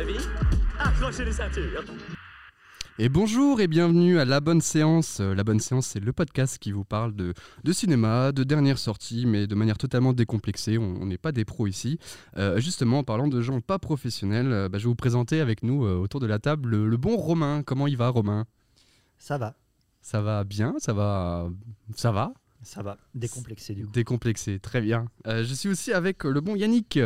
avis, accrochez les ceintures. Et bonjour et bienvenue à La Bonne Séance. Euh, La Bonne Séance, c'est le podcast qui vous parle de, de cinéma, de dernières sorties, mais de manière totalement décomplexée. On n'est pas des pros ici. Euh, justement, en parlant de gens pas professionnels, euh, bah, je vais vous présenter avec nous euh, autour de la table le, le bon Romain. Comment il va, Romain? Ça va, Ça va bien? Ça va Ça va? Ça va. Décomplexé du coup. Décomplexé, très bien. Euh, je suis aussi avec le bon Yannick.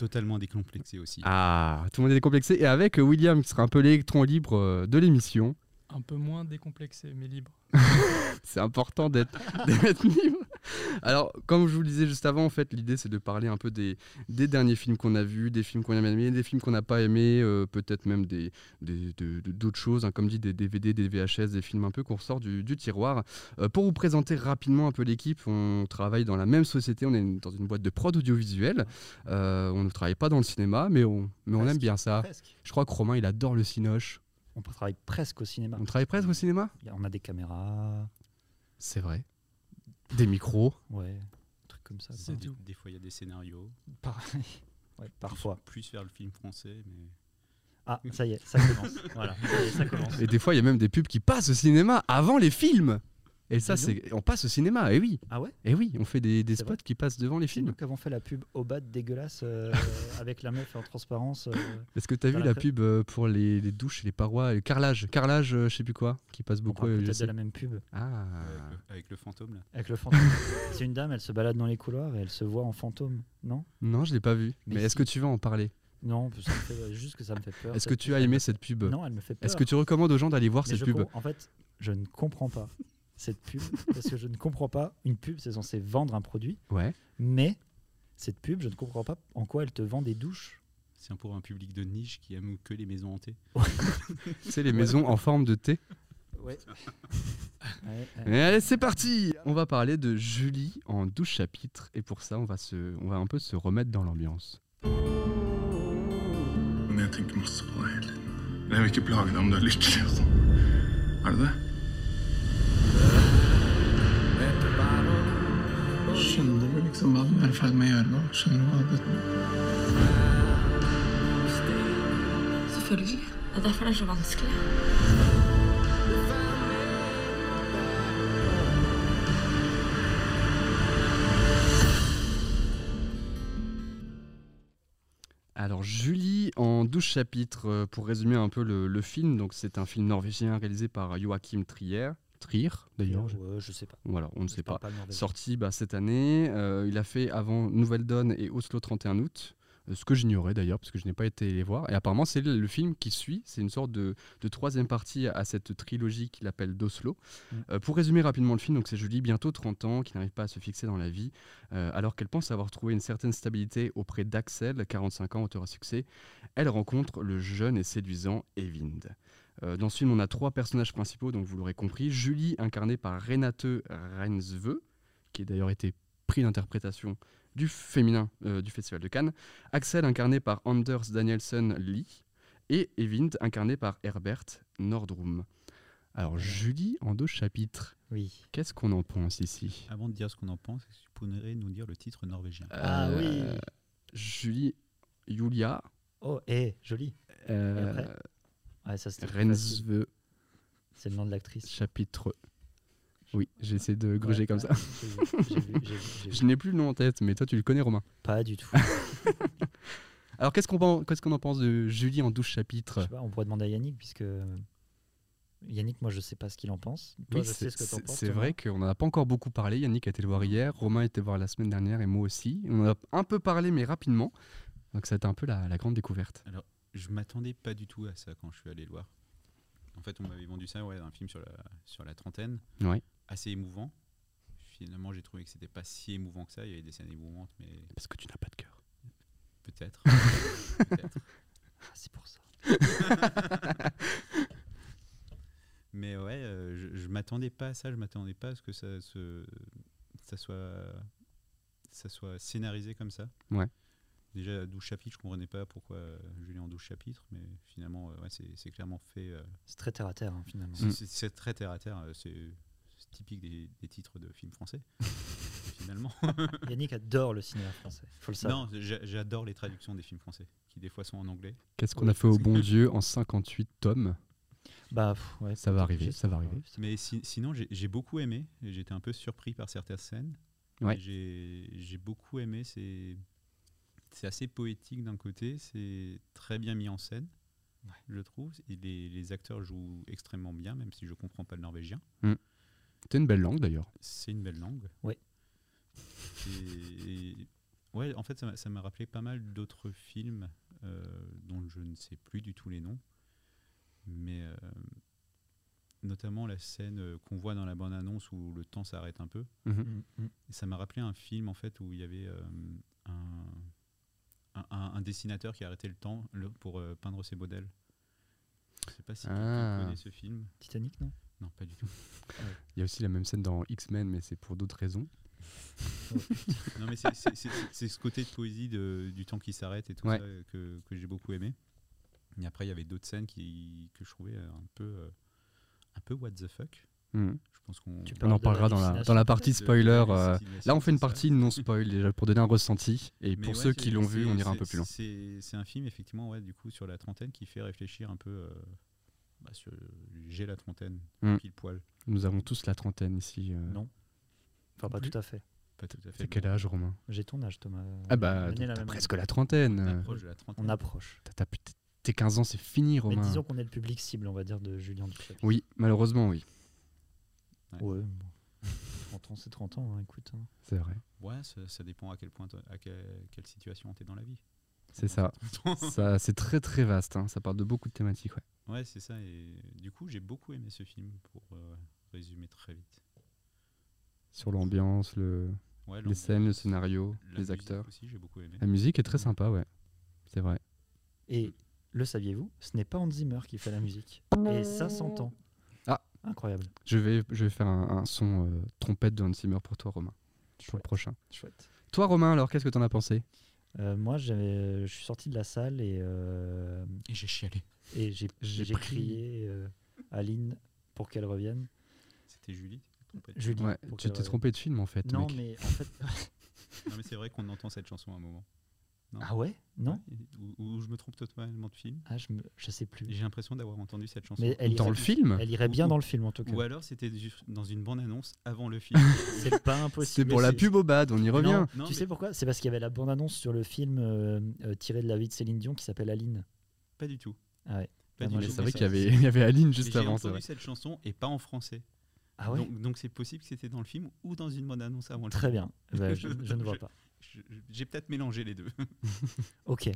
Totalement décomplexé aussi. Ah, tout le monde est décomplexé. Et avec William, qui sera un peu l'électron libre euh, de l'émission. Un peu moins décomplexé, mais libre. C'est important d'être d'être libre. Alors, comme je vous le disais juste avant, en fait, l'idée c'est de parler un peu des, des derniers films qu'on a vus, des films qu'on a aimés, des films qu'on n'a pas aimés, euh, peut-être même des des- de- de- d'autres choses, hein, comme dit des DVD, des VHS, des films un peu qu'on ressort du, du tiroir. Euh, pour vous présenter rapidement un peu l'équipe, on travaille dans la même société, on est dans une boîte de prod audiovisuelle. Euh, on ne travaille pas dans le cinéma, mais on, mais on aime bien ça. Presque. Je crois que Romain, il adore le cinoche. On travaille presque au cinéma. On travaille presque au cinéma? On a des caméras, C'est vrai. Des micros. ouais, un truc comme ça. C'est des, tout. des fois, il y a des scénarios. Pareil. Ouais, parfois. Plus, plus vers le film français, mais Ah, ça y est, ça commence. voilà, ça y est, ça commence. Et des fois, il y a même des pubs qui passent au cinéma avant les films. Et ça, c'est, on passe au cinéma. Et oui, Ah ouais et oui, on fait des, des spots qui passent devant les films. nous qui avons fait la pub au bas dégueulasse euh, avec la meuf en transparence. euh, Est-ce que tu as vu la pub euh, pour les, les douches et les parois, le carrelage, carrelage, euh, je sais plus quoi, qui passe beaucoup. peut-être de la même pub Ah. avec, le, avec le fantôme là. avec le fantôme. C'est une dame, elle se balade dans les couloirs et elle se voit en fantôme, non? Non, je l'ai pas vu. Mais, Mais est-ce que tu vas en parler? Non, ça me fait- juste que ça me fait peur. Est-ce que tu pub. as aimé cette pub? Non, elle me fait peur. Est-ce que tu recommandes aux gens d'aller voir Mais cette pub? En fait, je ne comprends pas cette pub parce que je ne comprends pas. Une pub, c'est censé vendre un produit, Ouais. mais cette pub, je ne comprends pas en quoi elle te vend des douches. C'est pour un public de niche qui aime que les maisons hantées. C'est les maisons en forme de T. Ouais. Et allez, c'est parti On va parler de Julie en 12 chapitres. Et pour ça, on va, se, on va un peu se remettre dans l'ambiance. Men er. Er du det? Skjønner du liksom hva du er i ferd med å gjøre nå? Skjønner du hva det Selvfølgelig. Det er derfor det er så vanskelig. Alors Julie en 12 chapitres, euh, pour résumer un peu le, le film, donc c'est un film norvégien réalisé par Joachim Trier, Trier d'ailleurs, je- Ouais, je sais pas. voilà, on ne Je sait pas. Sorti bah, cette année, euh, il a fait avant Nouvelle Donne et Oslo 31 août, euh, ce que j'ignorais d'ailleurs parce que je n'ai pas été les voir. Et apparemment c'est le, le film qui suit, c'est une sorte de, de troisième partie à cette trilogie qu'il appelle d'Oslo. Mm. Euh, pour résumer rapidement le film, donc c'est Julie, bientôt 30 ans, qui n'arrive pas à se fixer dans la vie, euh, alors qu'elle pense avoir trouvé une certaine stabilité auprès d'Axel, 45 ans, auteur à succès. Elle rencontre le jeune et séduisant Evind. Euh, dans ce film, on a trois personnages principaux, donc vous l'aurez compris. Julie, incarnée par Renate Reinsve, qui a d'ailleurs été prix d'interprétation du féminin euh, du Festival de Cannes. Axel, incarné par Anders Danielsen Lee. Et Evind, incarné par Herbert Nordrum. Alors, Julie, en deux chapitres, Oui. qu'est-ce qu'on en pense ici? Avant de dire ce qu'on en pense, est-ce que tu pourrais nous dire le titre norvégien? Ah Euh, oui. Julie, Julia, Oh, hé, joli. euh, après? Ouais, ça c'était C'est le nom de l'actrice. chapitre. Oui, j'ai essayé de gruger Ouais, comme ouais, ça. vu, vu, vu. Je n'ai plus le nom en tête, mais toi, tu le connais, Romain. Pas du tout. Alors, qu'est-ce qu'on qu'est-ce qu'on en pense de Julie en 12 Je chapitres sais pas, on pourrait demander à Yannick, puisque Yannick, moi, je sais pas ce qu'il en pense. Toi, Oui, je c'est sais ce que t'en c'est- penses. c'est vrai qu'on n'en a pas encore beaucoup parlé. Yannick a été le voir hier, Romain était le voir la semaine dernière et moi aussi. On en a un peu parlé, mais rapidement. Donc, ça a été un peu la, la grande découverte. Je m'attendais pas du tout à ça quand je suis allé le voir. En fait, on m'avait vendu ça, ouais, un film sur la, sur la trentaine, Ouais. assez émouvant. Finalement, j'ai trouvé que c'était pas si émouvant que ça. Il y avait des scènes émouvantes, mais Parce que tu n'as pas de cœur. peut-être. Peut-être. Ah, c'est pour ça. Mais ouais, euh, je, je m'attendais pas à ça, je m'attendais pas à ce que ça, se, ça, soit, ça soit scénarisé comme ça. Ouais. Déjà, 12 chapitres, je comprenais pas pourquoi euh, Julien en 12 chapitres, mais finalement, euh, ouais, c'est clairement fait. euh, C'est très terre à terre, hein, finalement. c'est- Mm. c'est très terre à terre, euh, c'est typique des, des titres de films français. finalement. Yannick adore le cinéma français. Faut le savoir. non, j'a- j'adore les traductions des films français, qui des fois sont en anglais. Qu'est-ce qu'on a fait au bon Dieu en 58 tomes? Bah, pff, ouais, Ça va arriver, juste, ça va arriver. Mais si- sinon, j'ai beaucoup aimé. et J'étais un peu surpris par certaines scènes. Ouais. J'ai beaucoup aimé. C'est c'est assez poétique d'un côté. C'est très bien mis en scène, je trouve. Et les, les acteurs jouent extrêmement bien, même si je comprends pas le norvégien. C'était une belle langue d'ailleurs. C'est une belle langue. Et, et- ouais, en fait, ça m'a- ça m'a rappelé pas mal d'autres films euh, dont je ne sais plus du tout les noms. Mais euh, notamment la scène euh, qu'on voit dans la bande-annonce où le temps s'arrête un peu. Mhm. Mm, mm. Et ça m'a rappelé un film en fait où il y avait euh, un, un, dessinateur qui arrêtait le temps le- pour euh, peindre ses modèles. Je sais pas si Ah. connaît ce film. Titanic, non? Non, pas du tout. Il y a aussi la même scène dans X-Men, mais c'est pour d'autres raisons. Non, mais c'est- ce côté de poésie de- du temps qui s'arrête et tout Ouais. ça euh, que, que j'ai beaucoup aimé. Et après, il y avait d'autres scènes qui, que je trouvais euh, un peu, euh, un peu what the fuck. Je pense qu'on Tu On en parlera dans la, dans la partie de- spoiler. de euh, là, on fait une partie non spoil déjà pour donner un ressenti. Et Mais pour ouais, ceux qui l'ont vu, on ira un peu plus loin. C'est un film, effectivement, ouais, du coup, sur la trentaine qui fait réfléchir un peu. euh, bah, J'ai la trentaine, Mm. pile poil. Nous avons tous la trentaine ici. euh. Non. Enfin, pas tout à fait. Pas tout à fait. C'est quel âge, Romain? J'ai ton âge, Thomas. Ah bah, t'as presque la trentaine. On approche de la trentaine. On approche. T'as- t'as plus- Tes 15 ans, c'est fini, Mais Romain. disons qu'on est le public cible, on va dire, de Julien Duchapi. Oui, malheureusement, oui. Ouais. Ouais, bon. 30 ans, c'est 30 ans, hein, écoute. hein. C'est vrai. Ouais, ça, ça dépend à quel point, toi- à quelle, quelle situation t'es dans la vie. C'est ça. ça c'est très très vaste. hein. Ça parle de beaucoup de thématiques. Ouais. Ouais, c'est ça. Et du coup, j'ai beaucoup aimé ce film pour euh, résumer très vite. Sur l'ambiance, le... Ouais, les scènes, le scénario, la les acteurs. aussi, j'ai beaucoup aimé. La musique est très sympa, ouais. C'est vrai. Et le saviez-vous Ce n'est pas Hans Zimmer qui fait la musique. Et ça s'entend. Incroyable. Je vais, je vais faire un, un son euh, trompette de Hans Zimmer pour toi, Romain. Pour le Chouette. prochain. Chouette. Toi, Romain, alors, qu'est-ce que t'en as pensé? Euh, moi, j'avais- je suis sorti de la salle et, euh, Et j'ai chialé. et j'ai crié euh, à Lynn pour qu'elle revienne. C'était Julie tu t'es trompé de- Julie. Ouais, tu t'es trompé de film, en fait. Non, mec. mais en fait. Non, mais c'est vrai qu'on entend cette chanson à un moment. Non. ah ouais? Non? Ou, ou je me trompe totalement de film. Ah, je, me... je sais plus. J'ai l'impression d'avoir entendu cette chanson. Mais elle Dans irait, le film elle irait bien dans le film en tout cas. Ou alors c'était juste dans une bande-annonce avant le film. C'est pas C'est impossible. pour Mais la c'est- pub au bad, on y revient. Non, Non, tu mais- sais pourquoi? C'est parce qu'il y avait la bande-annonce sur le film euh, euh, tiré de la vie de Céline Dion qui s'appelle Aline. Pas du tout. Ah ouais. Pas Ah, du moi, tout. j'ai C'est vrai qu'il y avait, il y avait Aline juste J'ai avant, c'est entendu vrai. cette chanson et pas en français. Ah ouais? Donc donc c'est possible que c'était dans le film ou dans une bande-annonce avant le Très film. bien. Bah, je, je ne vois pas. J'ai peut-être mélangé les deux. Ok.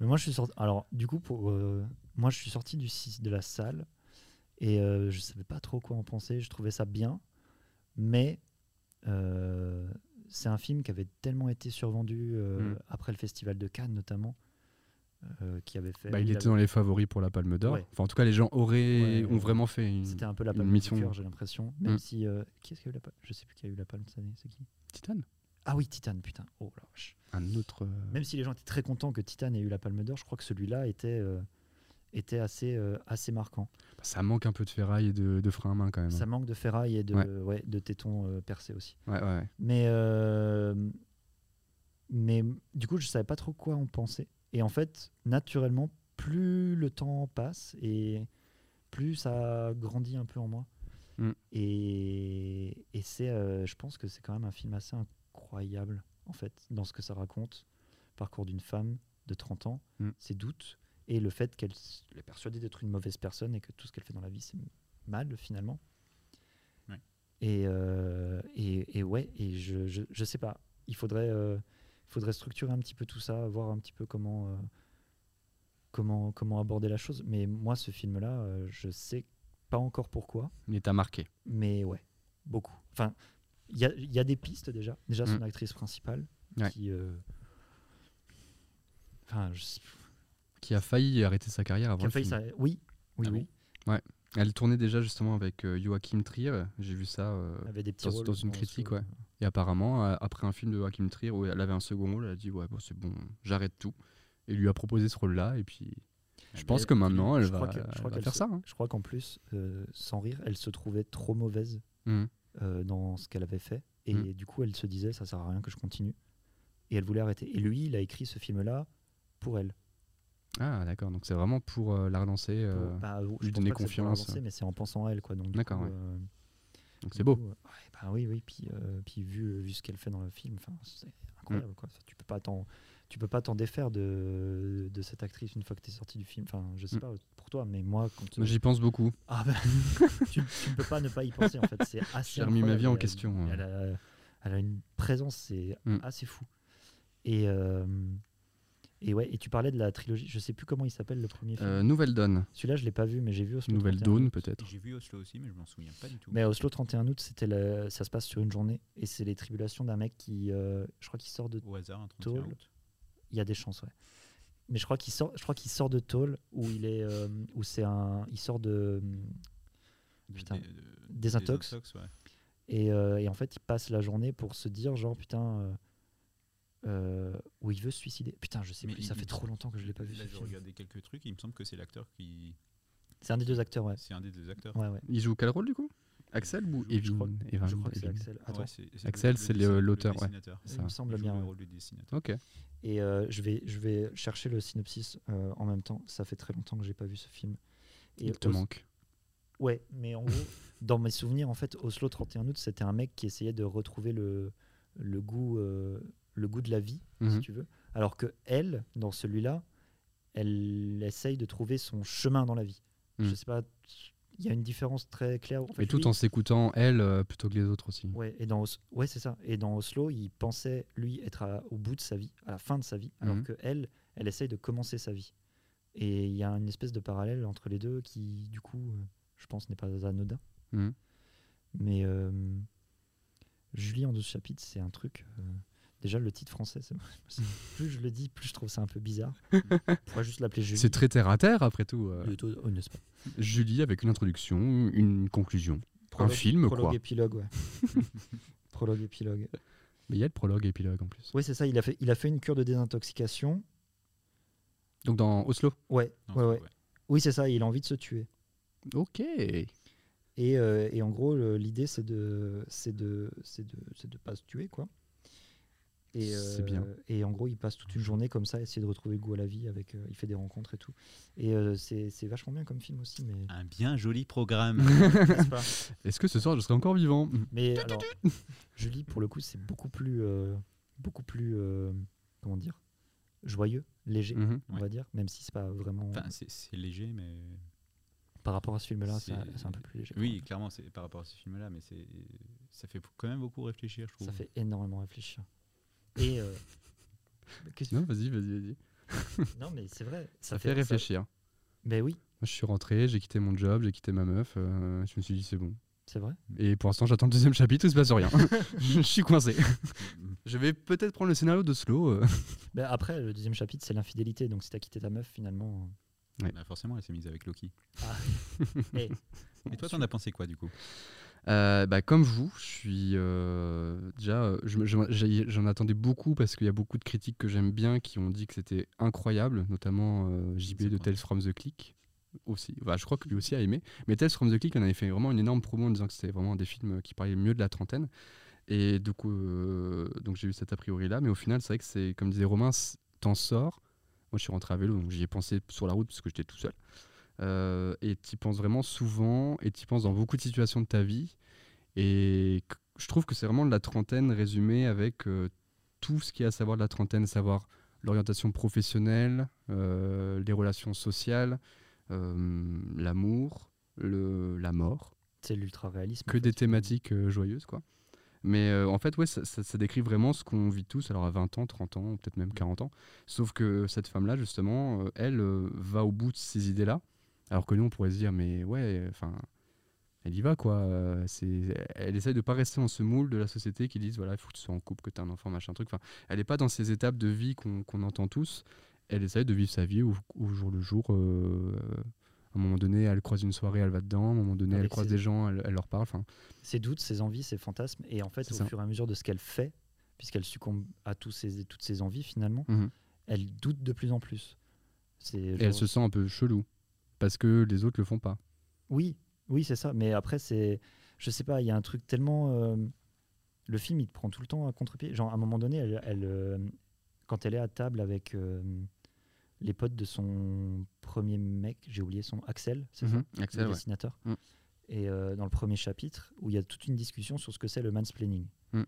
Mais moi, je suis sorti. Alors, du coup, pour, euh, moi, je suis sorti du, de la salle et euh, je savais pas trop quoi en penser. Je trouvais ça bien, mais euh, c'est un film qui avait tellement été survendu euh, Mm. après le festival de Cannes, notamment, euh, qui avait fait. Bah, il il était avait- dans les favoris pour la Palme d'Or. Ouais. Enfin, en tout cas, les gens auraient, Ouais, ont vraiment fait une. C'était un peu la palme mission. cœur, j'ai l'impression. Même Mm. si. euh, qui est-ce qui a eu la palme? Je sais plus qui a eu la palme cette année. C'est qui? Titan Ah oui, Titan, putain. Oh la vache. Un autre. euh, Même si les gens étaient très contents que Titan ait eu la palme d'or, je crois que celui-là était, euh, était assez, euh, assez marquant. bah, ça manque un peu de ferraille et de, de frein à main quand même. Ça manque de ferraille et de, Ouais. ouais, de tétons euh, percés aussi. Ouais, ouais. Mais, mais du coup, je savais pas trop quoi en penser. Et en fait, naturellement, plus le temps passe et plus ça grandit un peu en moi. Mm. Et, et c'est, je pense que c'est quand même un film assez incroyable, en fait, dans ce que ça raconte. Parcours d'une femme de 30 ans, Mm. ses doutes, et le fait qu'elle est persuadée d'être une mauvaise personne et que tout ce qu'elle fait dans la vie, c'est mal, finalement. Ouais. Et, euh, et, et ouais, et je, je, je sais pas, il faudrait, euh, faudrait structurer un petit peu tout ça, voir un petit peu comment, euh, comment, comment aborder la chose. Mais moi, ce film-là, je sais pas encore pourquoi, Il t'a marqué. mais ouais, beaucoup. Enfin, il y a, il y a des pistes déjà. Déjà, son Mm. actrice principale, Ouais. qui. euh, Enfin, je sais- Qui a failli arrêter sa carrière avant qui a le failli film. ça. Oui, oui, Ah oui. Elle tournait déjà justement avec euh, Joachim Trier. J'ai vu ça. euh, avait des petits dans- rôles dans une critique, ouais. Et apparemment, après un film de Joachim Trier où elle avait un second rôle, elle a dit ouais bon c'est bon, j'arrête tout. Et lui a proposé ce rôle-là et puis je pense elle- que maintenant elle je va, crois que- je elle va faire se- ça. hein. Je crois qu'en plus, euh, sans rire, elle se trouvait trop mauvaise Mhm. Euh, dans ce qu'elle avait fait Et Mm. du coup, elle se disait, ça sert à rien que je continue. Et elle voulait arrêter. Et lui, il a écrit ce film-là pour elle. Ah, d'accord. Donc c'est vraiment pour euh, la relancer. Pour- euh, bah, lui donner confiance. relancer, mais c'est en pensant à elle, quoi. Donc, D'accord, ouais. euh, Donc c'est beau. coup, ouais, bah oui, oui. Puis, puis vu, vu ce qu'elle fait dans le film, enfin, c'est incroyable, quoi. Ça, Tu peux pas t'en, tu peux pas t'en défaire de, de cette actrice une fois que tu es sorti du film. Enfin, je sais Mm. pas pour toi, mais moi, quand Moi, J'y pense beaucoup. ah ben, tu, tu ne peux pas ne pas y penser en fait. C'est assez. J'ai remis ma vie en Elle question, hein. Elle a, elle a une présence, c'est Mm. assez fou. Et euh, et ouais. Et tu parlais de la trilogie. Je sais plus comment il s'appelle le premier film. Euh, Nouvelle Donne. Celui-là, je l'ai pas vu, mais j'ai vu Oslo. Nouvelle 31 Dawn, peut-être. J'ai vu Oslo aussi, mais je m'en souviens pas du tout. Mais Oslo 31 août, c'était le- ça se passe sur une journée et c'est les tribulations d'un mec qui, euh, je crois qu'il sort de, Au hasard, un 31 Tôle. août. Il y a des chances, ouais. Mais je crois qu'il sort, je crois qu'il sort de Tôle où il est, euh, où c'est un, il sort de De- Putain. de- de- Désintox. désintox, ouais. Et, euh, et en fait, il passe la journée pour se dire, genre, putain, euh, euh, où il veut se suicider. Putain, je sais Mais plus, il- ça fait il- trop longtemps que je l'ai pas vu. Là, j'ai regardé quelques trucs. Il me semble que c'est l'acteur qui. C'est un des deux acteurs, ouais. C'est un des deux acteurs. Ouais, ouais. Il joue quel rôle du coup? Axel ou Je Evin crois, Evin- je crois que c'est. Axel. Attends, ouais, c'est- c'est Axel, le- c'est le le- l'auteur, ouais. il ça. me semble bien. le ouais. rôle du dessinateur. Ok. Et euh, je, vais, je vais chercher le synopsis euh, en même temps. Ça fait très longtemps que j'ai pas vu ce film. Et Il te Os- manque. Ouais, mais en gros, dans mes souvenirs, en fait, Oslo 31 août, c'était un mec qui essayait de retrouver le, le, goût, euh, le goût de la vie, si Mhm. tu veux. Alors que elle, dans celui-là, elle essaye de trouver son chemin dans la vie. Mhm. Je sais pas, il y a une différence très claire. En fait, Et tout lui- en s'écoutant elle euh, plutôt que les autres aussi. Ouais, et dans Os- ouais, c'est ça. Et dans Oslo, il pensait lui être à- au bout de sa vie, à la fin de sa vie, alors Mhm. que elle, elle essaye de commencer sa vie. Et il y a une espèce de parallèle entre les deux qui, du coup, euh, je pense, n'est pas anodin. Mhm. Mais euh, Julie en 12 chapitres, c'est un truc. Déjà, le titre français, c'est- plus je le dis, plus je trouve ça un peu bizarre. On pourrait juste l'appeler Julie. C'est très terre à terre après tout. euh. Plutôt- oh, n'est-ce pas? Julie avec une introduction, une conclusion. Prologue- film, prologue quoi. épilogue, ouais. prologue épilogue. Mais il y a le prologue et épilogue en plus. Oui, c'est ça. Il a fait, il a fait une cure de désintoxication. Donc dans Oslo? Ouais, ouais, ouais. Oui, c'est ça. Il a envie de se tuer. Ok. Et, euh, et en gros, l'idée, c'est de, c'est de, c'est de, c'est de pas se tuer, quoi. Et, C'est bien. Et en gros, il passe toute une journée comme ça, essayer de retrouver le goût à la vie. Avec, euh, il fait des rencontres et tout. Et euh, c'est, c'est vachement bien comme film aussi, mais Un bien joli programme. Est-ce que ce soir je serai encore vivant? Mais alors, Julie, pour le coup, c'est beaucoup plus, euh, beaucoup plus, euh, comment dire, joyeux, léger, Mhm. on Ouais. va dire, même si c'est pas vraiment Enfin, c'est léger, mais. par rapport à ce film-là, c'est, un peu plus léger. Oui, clairement, c'est par rapport à ce film-là, mais c'est ça fait quand même beaucoup réfléchir, je trouve. Ça fait énormément réfléchir. Et euh, qu'est-ce que- Non, vas-y, vas-y, vas-y. non, mais c'est vrai. Ça, fait réfléchir. Ben oui, Moi, je suis rentré, j'ai quitté mon job, j'ai quitté ma meuf. euh, je me suis dit, c'est bon. c'est vrai. Et pour l'instant, j'attends le deuxième chapitre, il se passe rien. je suis coincé. je vais peut-être prendre le scénario de Slow. euh. Ben après, le deuxième chapitre, c'est l'infidélité. Donc si t'as quitté ta meuf, finalement. Ouais. Bah, forcément, elle s'est mise avec Loki. Ah. Eh, Et toi, t'en as pensé quoi du coup? Euh, bah, comme vous, je suis euh, déjà, euh, je je- j'en attendais beaucoup parce qu'il y a beaucoup de critiques que j'aime bien qui ont dit que c'était incroyable, notamment euh, JB de. Tales from the Click aussi. Bah, je crois que lui aussi a aimé. Mais Tales from the Click, on avait fait vraiment une énorme promo en disant que c'était vraiment un des films qui parlaient mieux de la trentaine. Et du coup, donc j'ai eu cet a priori là, mais au final, c'est vrai que c'est comme disait Romain, t'en sors. Moi, je suis rentré à vélo, donc j'y ai pensé sur la route parce que j'étais tout seul. Euh, et tu penses vraiment souvent, et tu penses dans beaucoup de situations de ta vie. Et je trouve que c'est vraiment de la trentaine résumée avec euh, tout ce qu'il y a à savoir de la trentaine, savoir l'orientation professionnelle, euh, les relations sociales, euh, l'amour, la mort c'est l'ultra réalisme. que des thématiques joyeuses quoi. Mais en fait ouais ça, ça- ça décrit vraiment ce qu'on vit tous alors à 20 ans, 30 ans, peut-être même 40 ans. Sauf que cette femme là justement elle va au bout de ces idées là alors que nous on pourrait se dire mais ouais enfin elle y va quoi. C'est elle essaye de pas rester dans ce moule de la société qui disent voilà il faut que tu sois en couple, que tu aies un enfant machin truc. Enfin elle est pas dans ces étapes de vie qu'on qu'on entend tous. Elle essaye de vivre sa vie au, au jour le jour. euh, à un moment donné, elle croise une soirée, elle va dedans. À un moment donné, elle croise ses- des gens, elle, elle leur parle. Ses doutes, ses envies, ses fantasmes. Et en fait, C'est au ça. fur et à mesure de ce qu'elle fait, puisqu'elle succombe à tous ses, toutes ses envies finalement, Mhm. elle doute de plus en plus. C'est Et elle se sent un peu chelou parce que les autres le font pas. Oui, oui, c'est ça. Mais après, c'est, je sais pas, il y a un truc tellement, euh, le film, il te prend tout le temps à contre-pied. Genre, à un moment donné, elle, elle, euh, quand elle est à table avec euh, les potes de son premier mec, j'ai oublié son Axel, c'est ça? Mhm, Axel, le ouais. dessinateur. Mm. Et dans le premier chapitre, où il y a toute une discussion sur ce que c'est le mansplaining. Mm.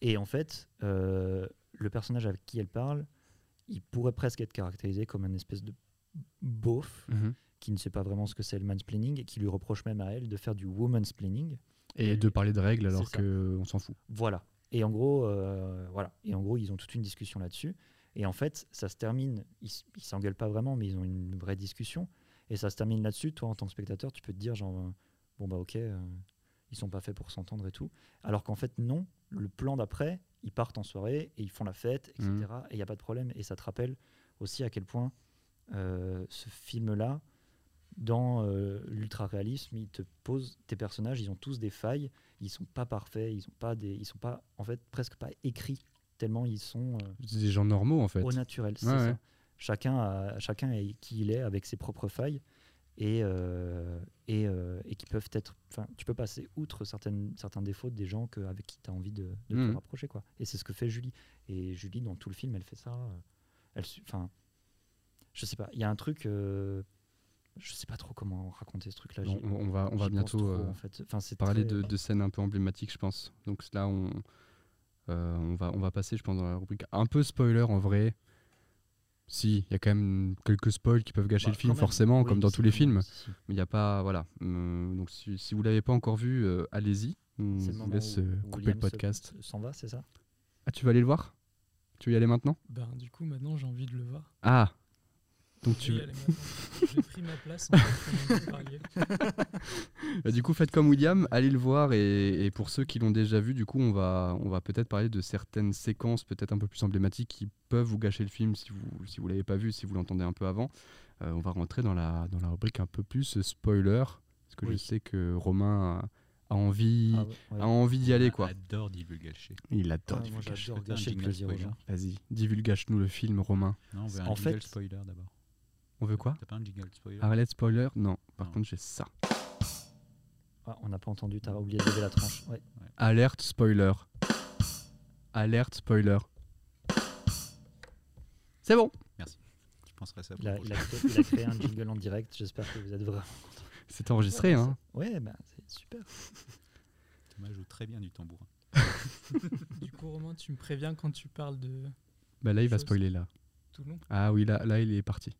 Et en fait, le personnage avec qui elle parle, il pourrait presque être caractérisé comme un espèce de beauf Mhm. Qui ne sait pas vraiment ce que c'est le mansplaining et qui lui reproche même à elle de faire du womansplaining. Et de parler de règles alors qu'on s'en fout. Voilà. Et en gros, euh, voilà. Et en gros, ils ont toute une discussion là-dessus. Et en fait, ça se termine. Ils, s'engueulent pas vraiment, mais ils ont une vraie discussion. Et ça se termine là-dessus. Toi, en tant que spectateur, tu peux te dire genre, euh, bon bah ok, euh, ils sont pas faits pour s'entendre et tout. Alors qu'en fait, non. Le plan d'après, ils partent en soirée et ils font la fête, etc. Mhm. Et il y a pas de problème. Et ça te rappelle aussi à quel point euh, ce film-là, dans euh, l'ultra-réalisme, il te pose tes personnages, ils ont tous des failles, ils sont pas parfaits, ils sont pas des, ils sont pas, en fait, presque pas écrits tellement ils sont euh, des gens normaux en fait. au naturel. c'est Ouais, ça. Chacun, a- chacun est qui il est avec ses propres failles et euh, et, euh, et qui peuvent être. Enfin, tu peux passer outre certaines, certains défauts des gens que, avec qui tu as envie de, de te Mhm. rapprocher, quoi. Et c'est ce que fait Julie. Et Julie, dans tout le film, elle fait ça. euh, Elle, enfin, je sais pas. Il y a un truc. Euh, je sais pas trop comment raconter ce truc-là. On, va, on va bientôt trop, euh, en fait. Enfin, c'est parler très- de, de scènes un peu emblématiques, je pense. Donc là, on, euh, on, va, on va passer, je pense, dans la rubrique un peu spoiler en vrai. Si, il y a quand même quelques spoils qui peuvent gâcher Bah, le film, même. forcément, Oui, comme dans tous les films. si. Mais il n'y a pas. Voilà. Donc si, si vous l'avez pas encore vu, euh, allez-y. On vous laisse euh, couper William le podcast. se- S'en va, c'est ça? Ah, tu vas aller le voir? Tu veux y aller maintenant? Ben, du coup, maintenant, j'ai envie de le voir. Ah Donc Je tu. J'ai pris ma place en. Bah, du coup, faites comme William, allez le voir. Et, et pour ceux qui l'ont déjà vu, du coup, on va, on va peut-être parler de certaines séquences peut-être un peu plus emblématiques qui peuvent vous gâcher le film si vous si vous l'avez pas vu, si vous l'entendez un peu avant. Euh, on va rentrer dans la, dans la rubrique un peu plus spoiler. Parce que je sais que Romain a, a envie, Ah ouais, ouais. a envie d'y aller. quoi. Adore divulgacher. Il adore. Moi, divulgacher. Vas-y, divulgage-nous le film, Romain. Non, on veut un En fait- spoiler d'abord. On veut quoi T'as pas un jingle spoiler Arlette spoiler Non. Par Non. contre, j'ai ça. Ah, on n'a pas entendu, t'as oublié de lever la tranche. Ouais. Alerte spoiler. Alerte spoiler. C'est bon. Je penserai à ça. pour Il, a, le il, a créé, il a créé un jingle en direct. J'espère que vous êtes vraiment. C'est enregistré, Ouais, hein. c'est- Ouais, bah, c'est super. Thomas joue très bien du tambourin. Du coup, Romain, tu me préviens quand tu parles de Bah là, il va spoiler là. Toulon. Ah oui, là, là il est parti.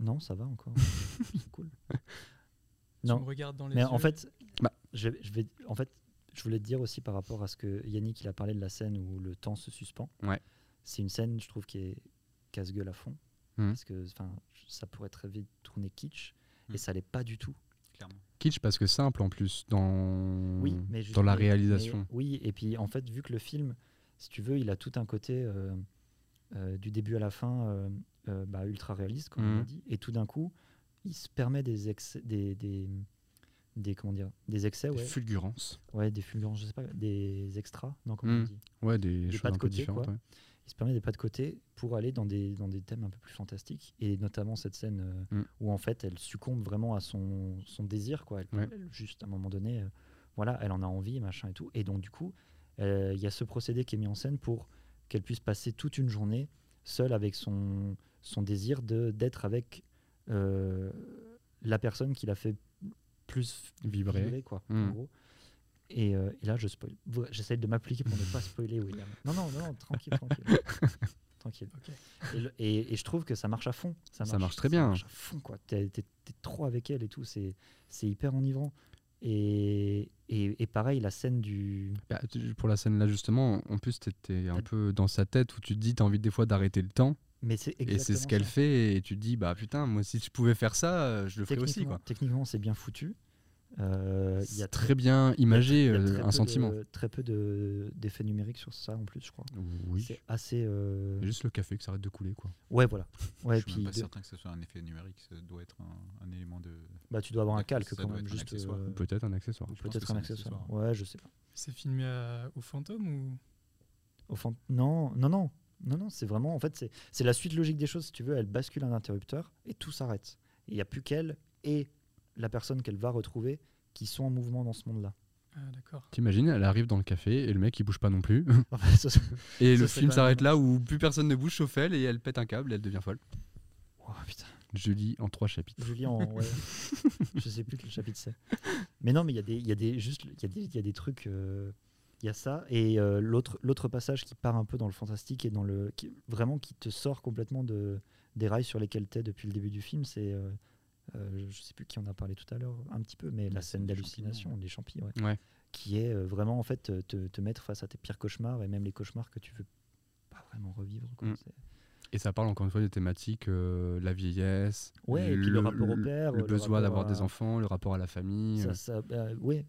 Non, ça va encore. c'est cool. Tu Non. me regardes dans les Mais yeux. en fait, Bah. je, je vais, en fait, je voulais te dire aussi par rapport à ce que Yannick il a parlé de la scène où le temps se suspend. Ouais. C'est une scène, je trouve, qui est casse-gueule à fond. Mhm. Parce que enfin, ça pourrait très vite tourner kitsch. Et ça l'est pas du tout. Clairement. Kitsch parce que simple en plus dans, Oui, mais juste- dans la réalisation. mais- oui, et puis en fait, vu que le film, si tu veux, il a tout un côté euh, euh, du début à la fin euh, euh, bah, ultra réaliste, comme on Mhm. a dit, et tout d'un coup, il se permet des excès, des, des, des comment dire, des excès, ouais, Fulgurance. ouais, des fulgurances, je sais pas, des extras, non, comment Mhm. on dit, Ouais, des, Des choses pas de un peu côté, différentes. quoi. ouais. il se permet des pas de côté pour aller dans des, dans des thèmes un peu plus fantastiques, et notamment cette scène euh, Mhm. où en fait, elle succombe vraiment à son, son désir, quoi, elle, Ouais. elle, juste à un moment donné, euh, voilà, elle en a envie, machin et tout, et donc du coup, il y a ce procédé qui est mis en scène pour qu'elle puisse passer toute une journée seule avec son, son désir d'être avec euh, la personne qui l'a fait plus Vibrer. quoi, en Mm. gros. Et, euh, et là, je spoil. J'essaie de m'appliquer pour ne pas spoiler William. Non, non, non, non, tranquille, tranquille. tranquille. Et, le- et- et je trouve que ça marche à fond. Ça Ça marche, très bien. marche à fond, quoi. T'es trop avec elle et tout. C'est hyper enivrant. Et, et, et pareil, la scène du. Bah, tu- pour la scène là justement, en plus t'étais un peu dans sa tête où tu te dis t'as envie des fois d'arrêter le temps Mais c'est et c'est ce qu'elle fait et tu te dis bah putain moi si je pouvais faire ça euh, je le ferais aussi Techniquement, quoi. techniquement, c'est bien foutu. Euh, Il y a C'est très bien imagé il y a euh, très un peu sentiment. de- très peu de- d'effets numériques sur ça en plus, je crois. Oui. C'est assez. euh, Juste le café que ça arrête de couler quoi. Ouais, voilà. Ouais, je suis puis même pas de- certain que ce soit un effet numérique. Ça doit être un, un élément de. bah, tu dois avoir un calque quand même. Juste, accessoire. euh, Peut-être un accessoire. Peut-être un un accessoire. accessoire. Ouais, je sais pas. C'est filmé à- au fantôme ou Au fond, non, non, non, non, non, c'est vraiment, en fait, c'est- c'est la suite logique des choses. Si tu veux, elle bascule un interrupteur et tout s'arrête. Il n'y a plus qu'elle et la personne qu'elle va retrouver qui sont en mouvement dans ce monde-là. Ah d'accord. T'imagines, elle arrive dans le café et le mec il bouge pas non plus. Et le film s'arrête là où plus personne ne bouge sauf elle et elle pète un câble et elle devient folle. Oh, putain. Julie en trois chapitres. Julie en. Ouais. je sais plus quel chapitre c'est. Mais non, mais il y a des, il y a des, juste, il y a des, il y a des trucs. euh, Il y a ça et euh, l'autre, l'autre passage qui part un peu dans le fantastique et dans le, qui, vraiment qui te sort complètement de des rails sur lesquels t'es depuis le début du film. C'est, euh, euh, je sais plus qui en a parlé tout à l'heure, un petit peu, mais la La scène d'hallucination, champignons, des champis, ouais. Ouais. qui est euh, vraiment en fait te, te mettre face à tes pires cauchemars et même les cauchemars que tu veux pas vraiment revivre. quoi. Mm. Et ça parle encore une fois des thématiques, euh, la vieillesse, Ouais, et puis le rapport au le- père, le le besoin d'avoir à- des enfants, le rapport à la famille, Ça, ça, bah, ouais.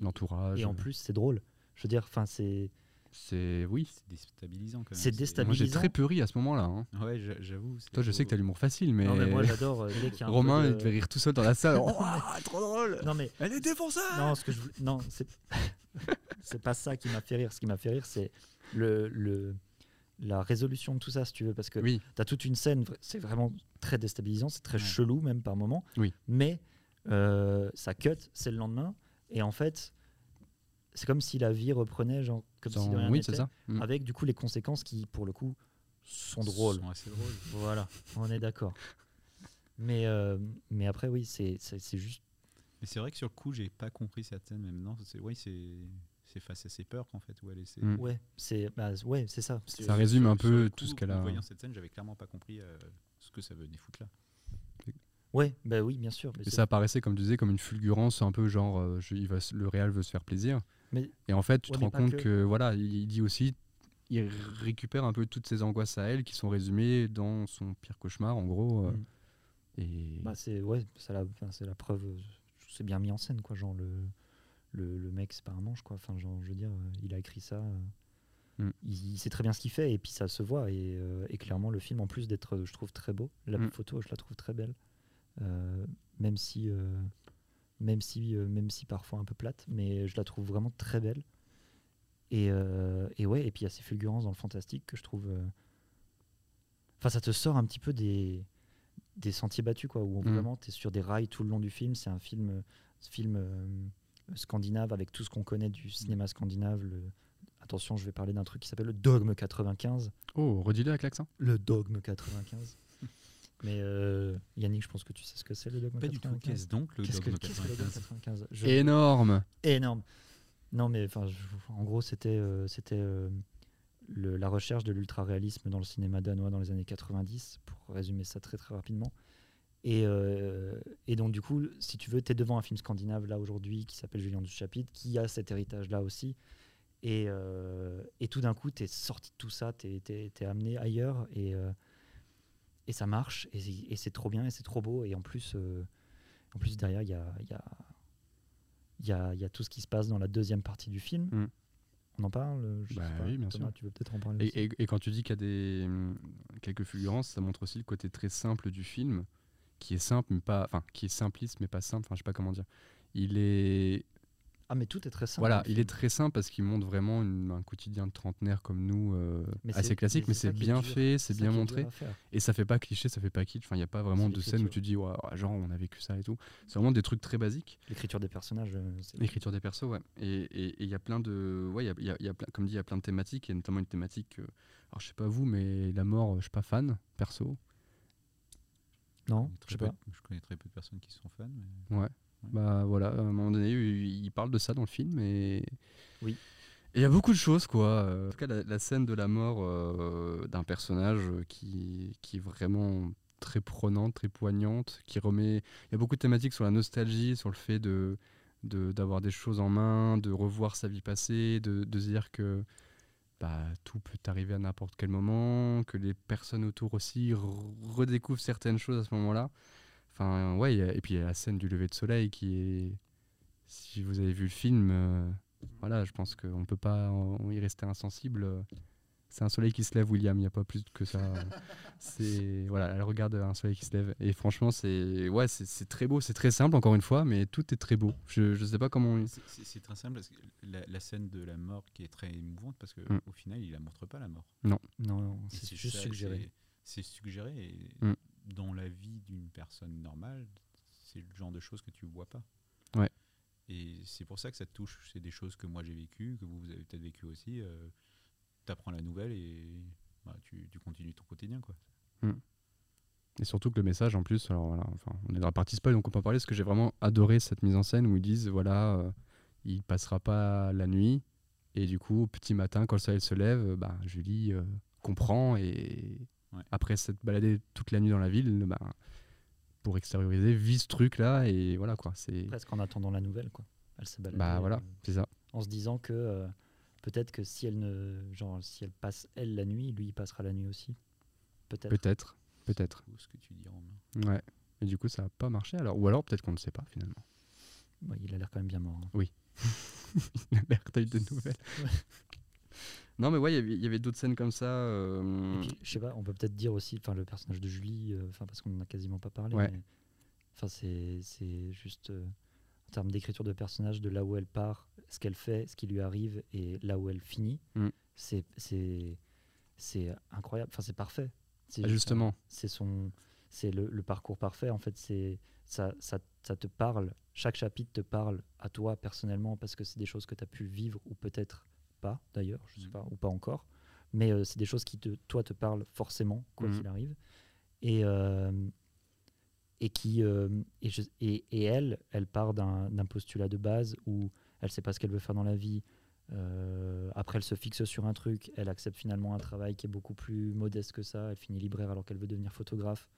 L'entourage. et en plus, c'est drôle. Je veux dire, enfin, c'est c'est oui. C'est déstabilisant quand même. C'est Moi déstabilisant. j'ai très peu ri à ce moment-là. hein. Ouais, j'a- j'avoue. Toi je sais que t'as l'humour facile, mais, Non, mais moi j'adore euh, Romain de- il devait rire tout seul dans la salle. Oh, trop drôle. Non mais Elle est défoncée. non, ce que je non, c'est c'est pas ça qui m'a fait rire. Ce qui m'a fait rire, c'est le, le la résolution de tout ça, si tu veux, parce que Oui, tu as toute une scène, c'est vraiment très déstabilisant, c'est très Ouais. chelou même par moment. Oui. Mais euh, ça cut, c'est le lendemain, et en fait, c'est comme si la vie reprenait, genre comme si de Sans- rien oui n'était, c'est ça. Mm. avec du coup les conséquences qui, pour le coup, sont drôles. sont assez drôles. Voilà, on est d'accord. Mais, euh, mais après, oui, c'est c'est- c'est juste. Mais c'est vrai que sur le coup, j'ai pas compris cette scène même. Non, c'est oui, c'est c'est face à ses peurs qu'en fait où elle est. Mm. Ouais, c'est bah, ouais, c'est ça. Ça résume un peu tout ce qu'elle a- En voyant cette scène, j'avais clairement pas compris euh, ce que ça venait foutre là. Ouais, bah oui, bien sûr. Et ça apparaissait, comme tu disais, comme une fulgurance, un peu genre, euh, je- il va, le réal veut se faire plaisir. Mais- et en fait, tu Ouais, te rends compte que. que. voilà, il, dit aussi, il récupère un peu toutes ses angoisses à elle, qui sont résumées dans son pire cauchemar, en gros. euh, Mm. Et Bah, c'est ouais, la, la preuve. euh, C'est bien mis en scène, quoi. Genre le, le, le mec, c'est pas un manche, quoi. Enfin, genre, je veux dire, il a écrit ça. Mm. Il, il sait très bien ce qu'il fait et puis ça se voit et, euh, et clairement le film en plus d'être je trouve très beau la Mm. photo je la trouve très belle même si euh, même si euh, même si parfois un peu plate mais je la trouve vraiment très belle. Et, euh, et ouais et puis il y a ces fulgurances dans le fantastique que je trouve euh, enfin ça te sort un petit peu des des sentiers battus quoi où Mm. vraiment tu es sur des rails tout le long du film. C'est un film euh, euh, scandinave avec tout ce qu'on connaît du cinéma scandinave le... attention je vais parler d'un truc qui s'appelle le dogme 95 Oh, redis-le avec l'accent. le dogme 95 mais euh, Yannick je pense que tu sais ce que c'est le dogme Pas du tout. 95 Qu'est-ce donc le dogme qu'est-ce que le dogme 95 95 Je- Énorme. énorme. Non, mais enfin, je- en gros, c'était euh, c'était euh, la recherche de l'ultra-réalisme dans le cinéma danois dans les années 90, pour résumer ça très très rapidement. Et, euh, et donc, du coup, si tu veux, tu es devant un film scandinave là aujourd'hui qui s'appelle Julien du Chapitre, qui a cet héritage-là aussi. Et, euh, et tout d'un coup, tu es sorti de tout ça, tu es, amené ailleurs et, euh, et ça marche. Et, c'est- et c'est trop bien et c'est trop beau. Et en plus, euh, en plus derrière, il y a, il y a il y a, y a tout ce qui se passe dans la deuxième partie du film. Mm. On en parle je sais Bah pas. oui, bien Thomas, sûr. tu veux peut-être en parler. Et, et- et quand tu dis qu'il y a des, quelques fulgurances, ça montre aussi le côté très simple du film, qui est simple, mais pas, enfin, qui est simpliste, mais pas simple. Enfin, je sais pas comment dire. Il est, Ah, mais tout est très simple. voilà, il est très simple parce qu'il montre vraiment une- un quotidien de trentenaire comme nous, euh, assez classique, mais c'est bien dur. fait, c'est bien montré, et ça fait pas cliché, ça fait pas kitsch. Enfin, il y a pas vraiment de scène où l'écriture. tu dis, Ouais, genre, on a vécu ça et tout. C'est vraiment des trucs très basiques. L'écriture des personnages, euh, L'écriture des persos, ouais. Et il y a plein de. Ouais, il y a, il y a- il y a plein, comme dit, il y a plein de thématiques, et notamment une thématique. euh, alors, je sais pas vous, mais la mort, je suis pas fan, perso. Non, je sais peu- pas. Je connais très peu de personnes qui sont fans. Mais... Ouais. Bah voilà, à un moment donné, il parle de ça dans le film, et. Oui. Il y a beaucoup de choses, quoi. Euh, En tout cas, la, la scène de la mort euh, d'un personnage qui, qui est vraiment très prenante, très poignante, qui remet. Il y a beaucoup de thématiques sur la nostalgie, sur le fait de de- d'avoir des choses en main, de revoir sa vie passée, de, de se dire que bah, tout peut arriver à n'importe quel moment, que les personnes autour aussi re- redécouvrent certaines choses à ce moment-là. Enfin, ouais, il y a- et puis il y a la scène du lever de soleil qui est. Si vous avez vu le film, euh, voilà, je pense qu'on ne peut pas en- y rester insensible. C'est un soleil qui se lève, William, il n'y a pas plus que ça. c'est voilà, elle regarde un soleil qui se lève. Et franchement, c'est ouais, c'est c'est très beau, c'est très simple, encore une fois, mais tout est très beau. Je ne sais pas comment. C'est- C'est c'est très simple parce que la, la scène de la mort qui est très émouvante parce qu'au Mm. au final, il la montre pas la mort. Non, non, c'est juste ça, suggéré. c'est- C'est suggéré et Mm. Dans la vie d'une personne normale, c'est le genre de choses que tu vois pas. Ouais. Et c'est pour ça que ça te touche. C'est des choses que moi j'ai vécues, que vous, vous avez peut-être vécues aussi. tu apprends la nouvelle et bah, tu, tu continues ton quotidien. quoi. Et surtout que le message, en plus, alors voilà, enfin, on est dans la partie spoil, donc on peut en parler, parce que j'ai vraiment adoré cette mise en scène où ils disent, voilà, euh, il passera pas la nuit, et du coup, au petit matin, quand le soleil se lève, euh, bah, Julie euh, comprend, et Ouais. après s'être baladée toute la nuit dans la ville, bah, pour extérioriser, vit ce truc-là, et voilà quoi, c'est... Presque en attendant la nouvelle, quoi. Elle s'est baladée, Bah voilà, euh, c'est ça. en se disant que euh, peut-être que si elle ne, genre, si elle passe elle la nuit, lui il passera la nuit aussi. Peut-être. Peut-être, peut-être. Ce que tu dis, Romain. Ouais. Et du coup, ça n'a pas marché, alors, ou alors peut-être qu'on ne sait pas, finalement. Ouais, il a l'air quand même bien mort. hein. Il a l'air de nouvelles. Ouais. Non, mais ouais, il y avait- d'autres scènes comme ça. euh, puis, je sais pas, on peut peut-être dire aussi, enfin le personnage de Julie, euh, parce qu'on en a quasiment pas parlé. Ouais. Enfin c'est c'est juste euh, en termes d'écriture de personnage, de là où elle part, ce qu'elle fait, ce qui lui arrive et là où elle finit, Mm. c'est c'est c'est incroyable. Enfin c'est parfait. C'est ah, juste justement. un- c'est son c'est le, le parcours parfait en fait c'est ça, ça, ça te parle chaque chapitre te parle à toi personnellement parce que c'est des choses que tu as pu vivre ou peut-être pas d'ailleurs je sais Mhm. pas ou pas encore mais euh, c'est des choses qui te toi te parlent forcément quoi Mhm. qu'il arrive et euh, et qui euh, et, je- et, et elle elle part d'un postulat de base où elle sait pas ce qu'elle veut faire dans la vie après, elle se fixe sur un truc. Elle accepte finalement un travail qui est beaucoup plus modeste que ça. Elle finit libraire alors qu'elle veut devenir photographe.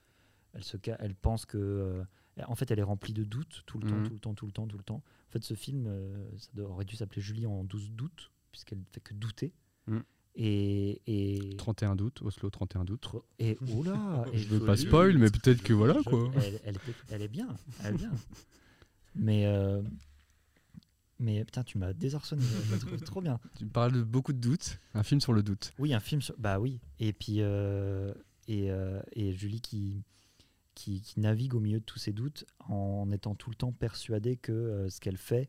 Elle, se elle pense que. en fait, elle est remplie de doutes tout le temps, Mhm. tout le temps, tout le temps, tout le temps. En fait, ce film, euh, ça aurait dû s'appeler Julie en 12 doutes, puisqu'elle fait que douter. Mhm. Et. et 31 d'août, Oslo 31 d'août. Et oula et Je veux pas spoil, mais peut-être que voilà quoi. Elle, elle, était- elle est bien, elle est bien. Mais euh, mais putain, tu m'as désarçonné. Je la trouve trop bien. Tu parles de beaucoup de doutes. Un film sur le doute. Oui, un film sur. Bah oui. Et puis euh, et, euh, et Julie qui, qui qui navigue au milieu de tous ces doutes en étant tout le temps persuadée que euh, ce qu'elle fait.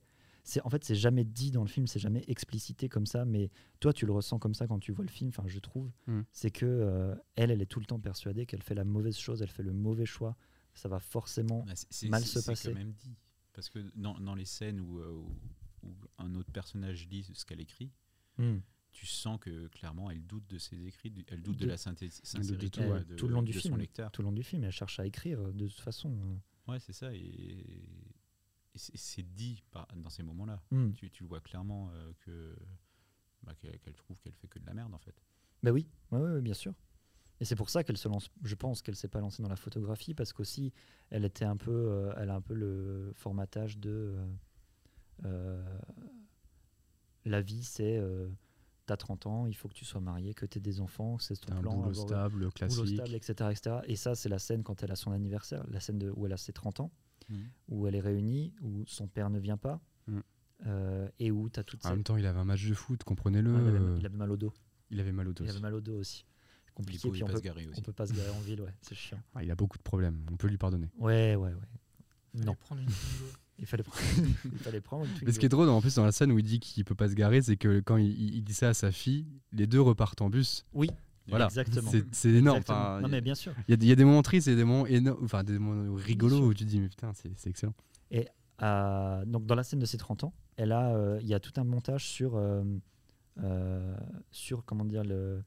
C'est, en fait, c'est jamais dit dans le film, c'est jamais explicité comme ça, mais toi, tu le ressens comme ça quand tu vois le film. Enfin, je trouve, Mm. c'est que euh, elle, elle est tout le temps persuadée qu'elle fait la mauvaise chose, elle fait le mauvais choix. Ça va forcément. Bah, c'est- c'est- mal c'est- se c'est passer. quand même dit. Parce que dans, dans les scènes où, euh, où- un autre personnage lit ce qu'elle écrit, Mm. tu sens que clairement elle doute de ses écrits, elle doute de, De- la sincérité tout, ouais. de, tout le long du de film. son lecteur. Tout le long du film, elle cherche à écrire euh, de toute façon. Ouais, c'est ça. Et c'est- dit par- dans ces moments-là. Mm. Tu, tu le vois clairement euh, que bah, qu'elle trouve qu'elle fait que de la merde en fait. Bah oui, ouais, ouais, ouais, bien sûr. Et c'est pour ça qu'elle se lance. Je pense qu'elle s'est pas lancée dans la photographie parce qu'aussi elle était un peu, euh, elle a un peu le formatage de euh, la vie, c'est euh, t'as 30 ans, il faut que tu sois marié, que tu aies des enfants, c'est ton Un plan, boulot stable, boulot classique. stable, etc., etc. Et ça, c'est la scène quand elle a son anniversaire, la scène de, où elle a ses 30 ans, Où elle est réunie, où son père ne vient pas, Mm. euh, et où tu as toutes En ces. même temps, il avait un match de foot, comprenez-le. Ouais, il, avait, il avait mal au dos. il avait mal au dos. Il avait aussi. mal au dos aussi. Il Compliqué, puis on pas peut, se garer aussi. on peut pas se garer en ville, ouais, c'est chiant. Ah, il a beaucoup de problèmes. On peut lui pardonner. Ouais, ouais, ouais. Fallait Non, prendre une il fallait, prendre- il fallait prendre une Mais ce qui est drôle, en plus, dans la scène où il dit qu'il peut pas se garer, c'est que quand il, il- il dit ça à sa fille, les deux repartent en bus. Oui, Voilà. exactement. C'est énorme. Exactement. Enfin, non, il- mais bien sûr. Il y, a des- il y a des moments tristes et des moments énormes, enfin des moments rigolos où tu te dis mais putain c'est excellent. Euh, donc, dans la scène de ses 30 ans, elle a, euh, il y a tout un montage sur, euh, euh, sur comment dire, le,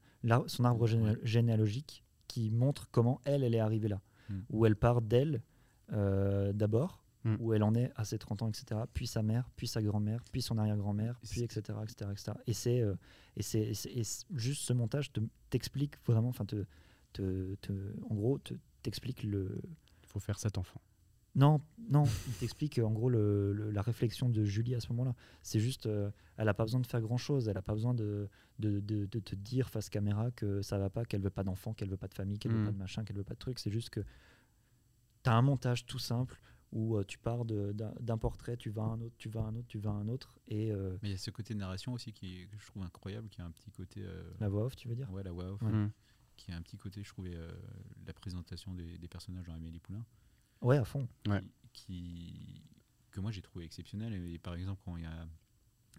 son arbre géné- généalogique qui montre comment elle, elle est arrivée là. Mm. Où elle part d'elle euh, d'abord, Mm. où elle en est à ses 30 ans, etc. Puis sa mère, puis sa grand-mère, puis son arrière-grand-mère, puis etc. etc., etc. Et c'est euh, et juste ce montage te- t'explique vraiment, enfin te, te, te- en gros, te- t'explique le, Il faut faire cet enfant. non, non, il t'explique en gros le- le- la réflexion de Julie à ce moment-là. C'est juste, euh, elle n'a pas besoin de faire grand-chose, elle n'a pas besoin de, de, de- de te dire face caméra que ça va pas, qu'elle veut pas d'enfant, qu'elle veut pas de famille, qu'elle veut Mm. pas de machin, qu'elle veut pas de truc. C'est juste que tu as un montage tout simple où euh, tu pars d'un portrait, tu vas à un autre, tu vas à un autre, tu vas à un autre, et euh, Mais il y a ce côté de narration aussi qui est- que je trouve incroyable, qui a un petit côté. euh, la voix off, tu veux dire? Ouais, la voix off, Ouais. Mm. qui a un petit côté, je trouvais, euh, la présentation des, des personnages dans Amélie Poulain. Ouais, à fond. Ouais. qui, que moi j'ai trouvé exceptionnel. Et, par exemple, quand il y a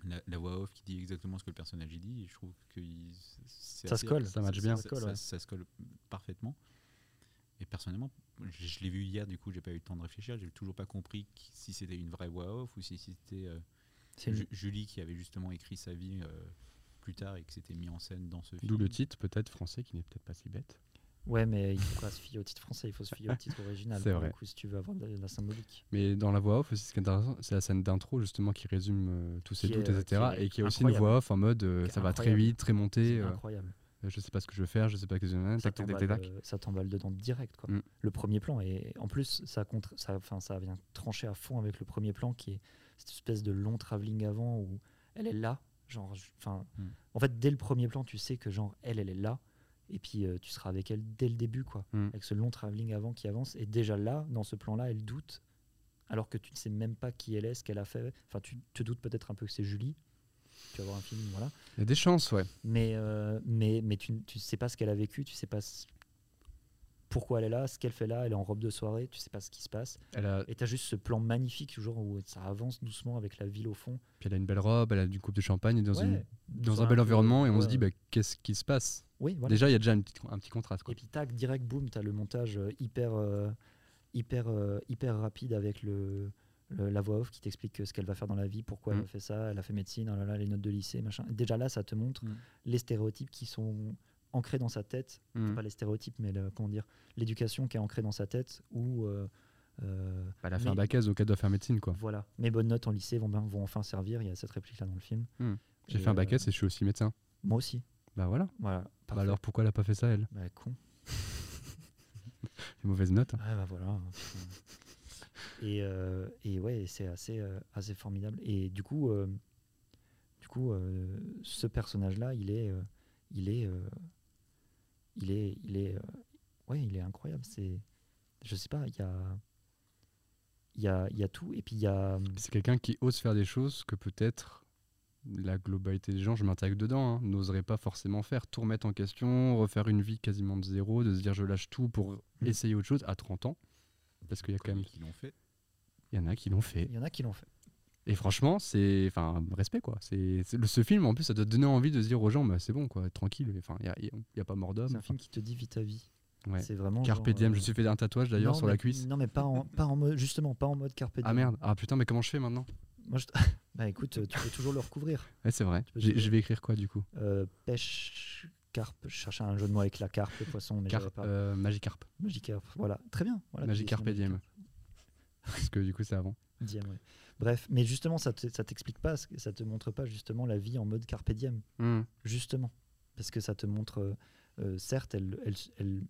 la, la voix off qui dit exactement ce que le personnage y dit, je trouve que il- Ça assez- se colle. Ça match bien. Ça se colle, ça, ouais. ça se colle parfaitement. Et personnellement, je, je l'ai vu hier, du coup, j'ai pas eu le temps de réfléchir. J'ai toujours pas compris qui- si c'était une vraie voix off ou si c'était euh, Ju- Julie qui avait justement écrit sa vie euh, plus tard et que c'était mis en scène dans ce film. D'où le titre, peut-être français, qui n'est peut-être pas si bête. Ouais, mais il faut pas se fier au titre français, il faut se fier au titre original. C'est vrai. coup, si tu veux avoir de la, de la symbolique. Mais dans la voix off aussi, ce qui est intéressant, c'est la scène d'intro justement qui résume euh, tous ces doutes, etc. et qui est aussi une voix off en mode euh, ça va très vite, très monté. C'est euh, incroyable. Euh, je sais pas ce que je veux faire, je sais pas que je euh, ça t'emballe dedans direct. Quoi. Mm. Le premier plan, et en plus, ça, contre, ça, ça vient trancher à fond avec le premier plan qui est cette espèce de long travelling avant où elle est là. Genre, enfin, Mm. En fait, dès le premier plan, tu sais que genre elle, elle est là. Et puis euh, tu seras avec elle dès le début, quoi. Mm. Avec ce long travelling avant qui avance. Et déjà là, dans ce plan-là, elle doute. Alors que tu ne sais même pas qui elle est, ce qu'elle a fait. Enfin, tu te doutes peut-être un peu que c'est Julie. Tu vas voir un film, voilà. Il y a des chances, ouais. Mais, euh, mais, mais tu ne sais pas ce qu'elle a vécu, tu sais pas pourquoi elle est là, ce qu'elle fait là, elle est en robe de soirée, tu sais pas ce qui se passe. Elle a, Et tu as juste ce plan magnifique, genre où ça avance doucement avec la ville au fond. puis elle a une belle robe, elle a du coupe de champagne dans, une, Ouais, dans sur un bel environnement et on se dit bah, qu'est-ce qui se passe? Oui, voilà. Déjà, il y a déjà une petite- un petit contraste. Quoi. Et puis tac, direct, boum, tu as le montage euh, hyper, euh, hyper, euh, hyper rapide avec le, le- la voix off qui t'explique ce qu'elle va faire dans la vie, pourquoi Mm. elle a fait ça, elle a fait médecine, oh là là, les notes de lycée, machin. Déjà là, ça te montre Mm. les stéréotypes qui sont ancrés dans sa tête Mm. pas les stéréotypes, mais le- comment dire, l'éducation qui est ancrée dans sa tête où euh, euh, Bah, elle a fait mais- un bac S au cas doit faire médecine. quoi. voilà, mes bonnes notes en lycée vont, vont enfin servir. Il y a cette réplique là dans le film. J'ai fait un bac euh, et je suis aussi médecin. Moi aussi. Bah voilà. Voilà. Bah alors pourquoi elle a pas fait ça, elle? Bah, con. Les mauvaises notes. hein. Ouais, bah voilà. Et, euh, et ouais, c'est assez, euh, assez formidable. Et du coup, euh, du coup, euh, ce personnage-là, il est, euh, il est, euh, il est, il est, euh, ouais, il est incroyable. C'est, je sais pas, il y a, il y a, il y a tout. Et puis il y a, C'est quelqu'un qui ose faire des choses que peut-être la globalité des gens, je m'intègre dedans, hein, n'oserait pas forcément faire. Tout remettre en question, refaire une vie quasiment de zéro, de se dire je lâche tout pour Mm. essayer autre chose à 30 ans. Parce qu'il y a quand même. qui l'ont fait. Il y en a qui l'ont fait. il y en a qui l'ont fait. Et franchement, c'est. Enfin, respect quoi. C'est, ce film, en plus, ça doit donner envie de se dire aux gens bah, c'est bon quoi, tranquille. Enfin, il n'y a, y a pas mort d'homme. C'est un enfin, film qui te dit vis ta vie. ouais. C'est vraiment. Carpe genre, diem, euh, je me suis fait un tatouage d'ailleurs sur la cuisse. Non, mais pas en, pas en mode, justement, pas en mode carpe diem. Ah merde, ah putain, mais comment je fais maintenant? Moi, je... bah écoute, tu peux toujours le recouvrir. Ouais, c'est vrai. Je vais écrire quoi du coup? Euh, pêche, carpe, je cherchais un jeu de mots avec la carpe, le poisson, mais Carpe, pas. euh, Magicarpe. Magicarpe, voilà, très bien. Voilà, Magicarpe diem. Parce que du coup, c'est avant. Diem, ouais. Bref, mais justement, ça ça t'explique pas, ça te montre pas justement la vie en mode carpe diem, Hmm. justement, parce que ça te montre, euh, euh, certes, elle, elle, elle,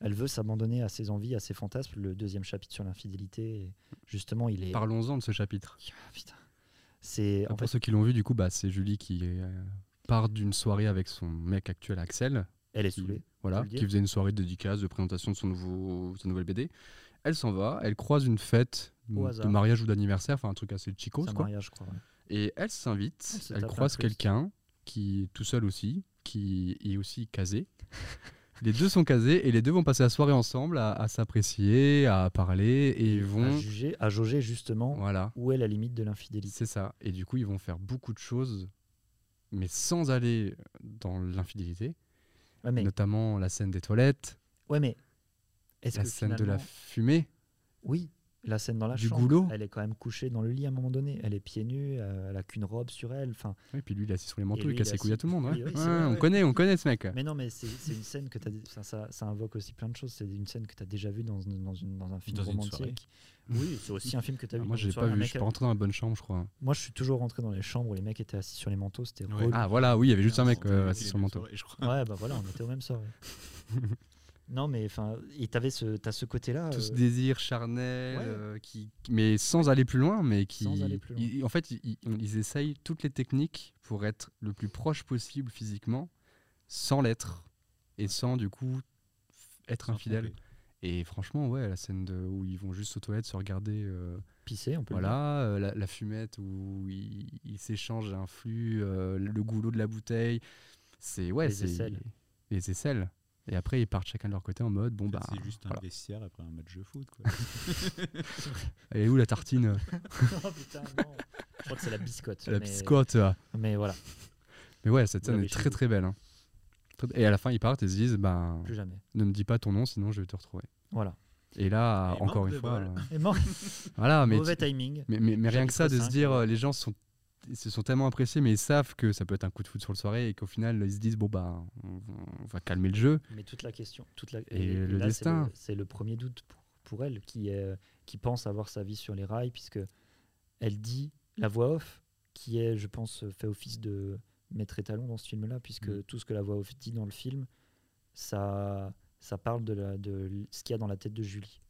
elle veut s'abandonner à ses envies, à ses fantasmes. Le deuxième chapitre sur l'infidélité, justement, il est. Parlons-en de ce chapitre. Ah, putain. C'est pour fait, ceux qui l'ont vu, du coup, bah, c'est Julie qui euh, part d'une soirée avec son mec actuel, Axel. elle est qui- saoulée. Voilà, qui faisait une soirée de dédicace, de présentation de son nouveau, sa nouvelle BD. Elle s'en va, elle croise une fête de mariage ou d'anniversaire, enfin un truc assez un quoi. mariage, je crois. ouais. Et elle s'invite, Elle croise quelqu'un qui est tout seul aussi, qui est aussi casé. les deux sont casés et les deux vont passer la soirée ensemble à, à s'apprécier, à parler et ils À vont. juger, à jauger justement Voilà, où est la limite de l'infidélité. c'est ça. Et du coup, ils vont faire beaucoup de choses, mais sans aller dans l'infidélité, Ouais, mais, notamment la scène des toilettes, ouais, mais est-ce la que scène de la fumée. Oui, la scène dans la Du chambre. goulot. Elle est quand même couchée dans le lit à un moment donné. Elle est pieds nus, euh, elle a qu'une robe sur elle. Enfin, Et puis lui, il est assis sur les manteaux, lui, il casse les couilles à tout le monde. Ouais. Oui, oui, c'est Ouais, vrai, on ouais. connaît, on connaît ce mec. mais non, mais c'est une scène que tu ça, ça, ça invoque aussi plein de choses. C'est une scène que tu as déjà vue dans, dans, une- dans un film Dans romantique. Oui, c'est aussi un film que tu as Ah, vu. moi, j'ai pas vu. Je suis a- pas rentré dans la bonne chambre, je crois. Moi, je suis toujours rentré dans les chambres où les mecs étaient assis sur les manteaux. C'était. Ah voilà, oui, il y avait juste un mec On euh, assis sur le manteau. Ouais, bah voilà, on était au même soirée. non, mais enfin, et t'avais ce, t'as ce côté-là. Tout ce euh, désir charnel, Ouais. euh, qui, mais sans aller plus loin, mais qui, Sans aller plus loin. ils- en fait, ils, essayent toutes les techniques pour être le plus proche possible physiquement, sans l'être et sans du coup être Sans infidèle. tromper. Et franchement, ouais, la scène de, où ils vont juste aux toilettes se regarder, euh, pisser, on peut le dire. voilà, euh, la, la fumette où ils ils s'échangent un flux, le goulot de la bouteille, c'est ouais, Les aisselles. les aisselles. Et après, ils partent chacun de leur côté en mode, bon En fait, bah, c'est juste un voilà. vestiaire après un match de foot. Quoi. elle est où la tartine oh putain, non. Je crois que c'est la biscotte. La mais- biscotte. euh. Mais voilà, Mais ouais, cette scène est très très belle. hein. Et à la fin, ils partent et se disent, ben, plus jamais. ne me dis pas ton nom, sinon je vais te retrouver. Voilà. Et là, encore une fois, euh, Et mort, voilà, mais, mauvais timing. mais, mais, mais rien que ça, de se dire, euh, les gens sont, ils se sont tellement appréciés, mais ils savent que ça peut être un coup de foot sur le soirée et qu'au final, ils se disent, bon, bah, on, on va calmer le jeu. Mais toute la question, toute la, Et le là, destin. C'est le, premier doute pour, pour elle qui, est, qui pense avoir sa vie sur les rails, puisque elle dit la voix off, qui est, je pense, fait office de maître étalon dans ce film-là, puisque Mm. tout ce que la voix off dit dans le film, ça, ça parle de, la, de ce qu'il y a dans la tête de Julie,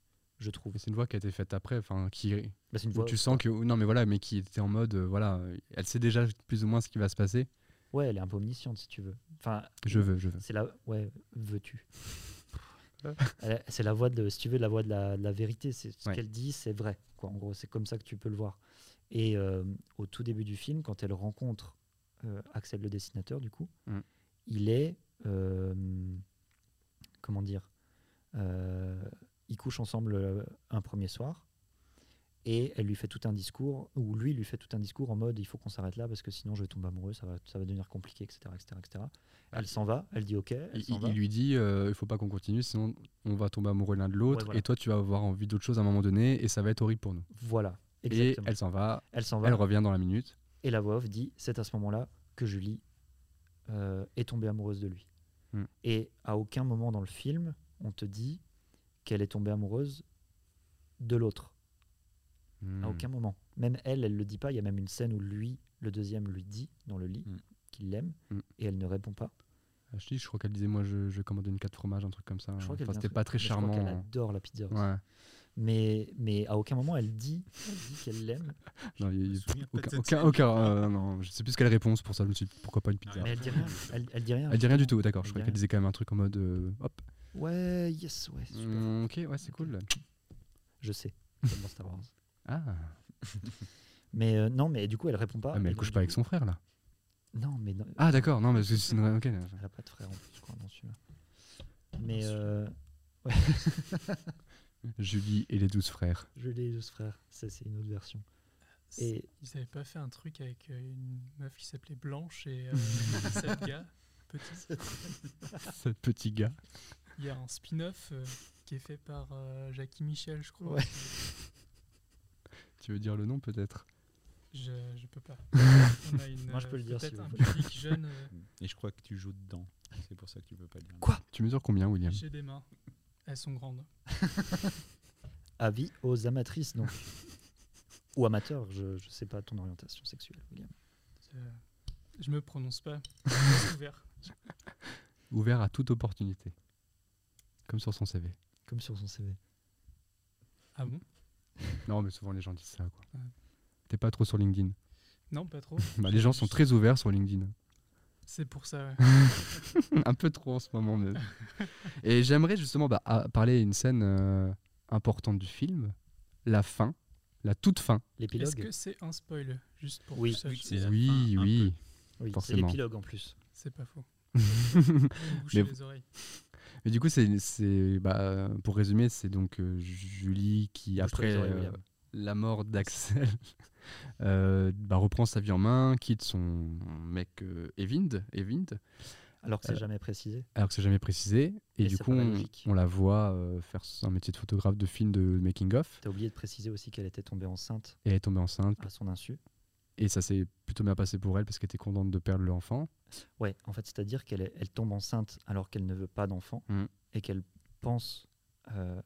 je trouve. C'est une voix qui a été faite après, enfin, qui, Bah, c'est une voix tu sens que, non, mais voilà, mais qui était en mode, euh, voilà, elle sait déjà plus ou moins ce qui va se passer. Ouais, elle est un peu omnisciente, si tu veux. Enfin, Je veux, je veux. C'est la. Ouais, veux-tu? C'est la voix de, si tu veux, la voix de la, de la vérité. C'est ce Ouais. qu'elle dit, c'est vrai. Quoi. En gros, c'est comme ça que tu peux le voir. Et euh, au tout début du film, quand elle rencontre euh, Axel le dessinateur, du coup, Mm. il est, comment dire, ils couchent ensemble euh, un premier soir. Et elle lui fait tout un discours, ou lui lui fait tout un discours en mode il faut qu'on s'arrête là parce que sinon je vais tomber amoureux, ça va, ça va devenir compliqué, etc. etc., etc. Elle s'en va, elle dit ok, elle Il, va. il lui dit euh, il faut pas qu'on continue, sinon on va tomber amoureux l'un de l'autre, Ouais, voilà. et toi tu vas avoir envie d'autre chose à un moment donné, et ça va être horrible pour nous. Voilà, Et exactement. elle s'en va, Elle s'en va. elle revient dans la minute. Et la voix off dit c'est à ce moment-là que Julie euh, est tombée amoureuse de lui. Hmm. Et à aucun moment dans le film, on te dit qu'elle est tombée amoureuse de l'autre. À Hmm. aucun moment. Même elle, elle le dit pas. Il y a même une scène où lui, le deuxième, lui dit dans le lit Hmm. qu'il l'aime Hmm. et elle ne répond pas. Ah, Je dis, je crois qu'elle disait moi je, je commande une 4 fromages, un truc comme ça. Je crois Enfin, c'était pas très mais je crois qu'elle charmant. adore la pizza. aussi. Ouais. Mais, mais à aucun moment elle dit, elle dit qu'elle l'aime. Non, il aucun, aucun, euh, non, je sais plus quelle réponse pour ça. Je me suis dit, pourquoi pas une pizza. Mais elle dit rien. Elle, elle dit rien. Elle dit rien du tout, d'accord. Elle Je rien. qu'elle disait quand même un truc en mode euh, hop. Ouais, yes, ouais, super. Mm, ok, ouais, c'est cool. Je sais. Star Wars. Ah, Mais euh, non, mais du coup, elle répond pas. Ah, mais Et elle couche pas avec coup- son frère là. Non, mais non, Ah, d'accord, non, mais c'est. Ok. elle a pas de frère en plus, je crois, dans celui-là. Mais euh, Julie et les douze frères. je l'ai les frères. Ça, c'est une autre version. Et Ils avaient pas fait un truc avec euh, une meuf qui s'appelait Blanche et euh, sept gars petits. Ce petit gars. Il y a un spin-off euh, qui est fait par euh, Jackie Michel, je crois. Ouais. Tu veux dire le nom peut-être? Je, je peux pas. On a une, Moi, je peux euh, le dire si Peut-être vous un public jeune. euh, Et je crois que tu joues dedans. C'est pour ça que tu peux pas le dire. Quoi? Tu mesures combien, William? J'ai des mains. Elles sont grandes. avis aux amatrices, donc. Ou amateurs, je, je sais pas ton orientation sexuelle, William. Euh, Je me prononce pas. Ouvert. Ouvert à toute opportunité. Comme sur son CV. Comme sur son CV. Ah bon? Non, mais souvent les gens disent ça, quoi. Ouais. T'es pas trop sur LinkedIn. Non, pas trop. Bah, les gens sont très ouverts sur LinkedIn. C'est pour ça. ouais. un peu trop en ce moment même. Et j'aimerais justement bah, à- parler d'une scène euh, importante du film, la fin, la toute fin. Est-ce L'épilogue que c'est un spoil Juste pour Oui. que Oui, oui, oui. Oui, c'est forcément. l'épilogue en plus. C'est pas faux. Mais- les oreilles. Mais du coup, c'est, c'est, bah, pour résumer, c'est donc euh, Julie qui, après euh, la mort d'Axel, euh, bah, reprend sa vie en main, quitte son mec Evind, Evind, Alors que c'est jamais précisé. alors que c'est jamais précisé. Et, Et du coup, on, la voit faire un métier de photographe de film de making-of. T'as oublié de préciser aussi qu'elle était tombée enceinte Et elle est tombée enceinte. à son insu. Et ça s'est plutôt bien passé pour elle parce qu'elle était contente de perdre l'enfant. Ouais, en fait, c'est-à-dire qu'elle elle tombe enceinte alors qu'elle ne veut pas d'enfant Mm. et qu'elle pense. euh,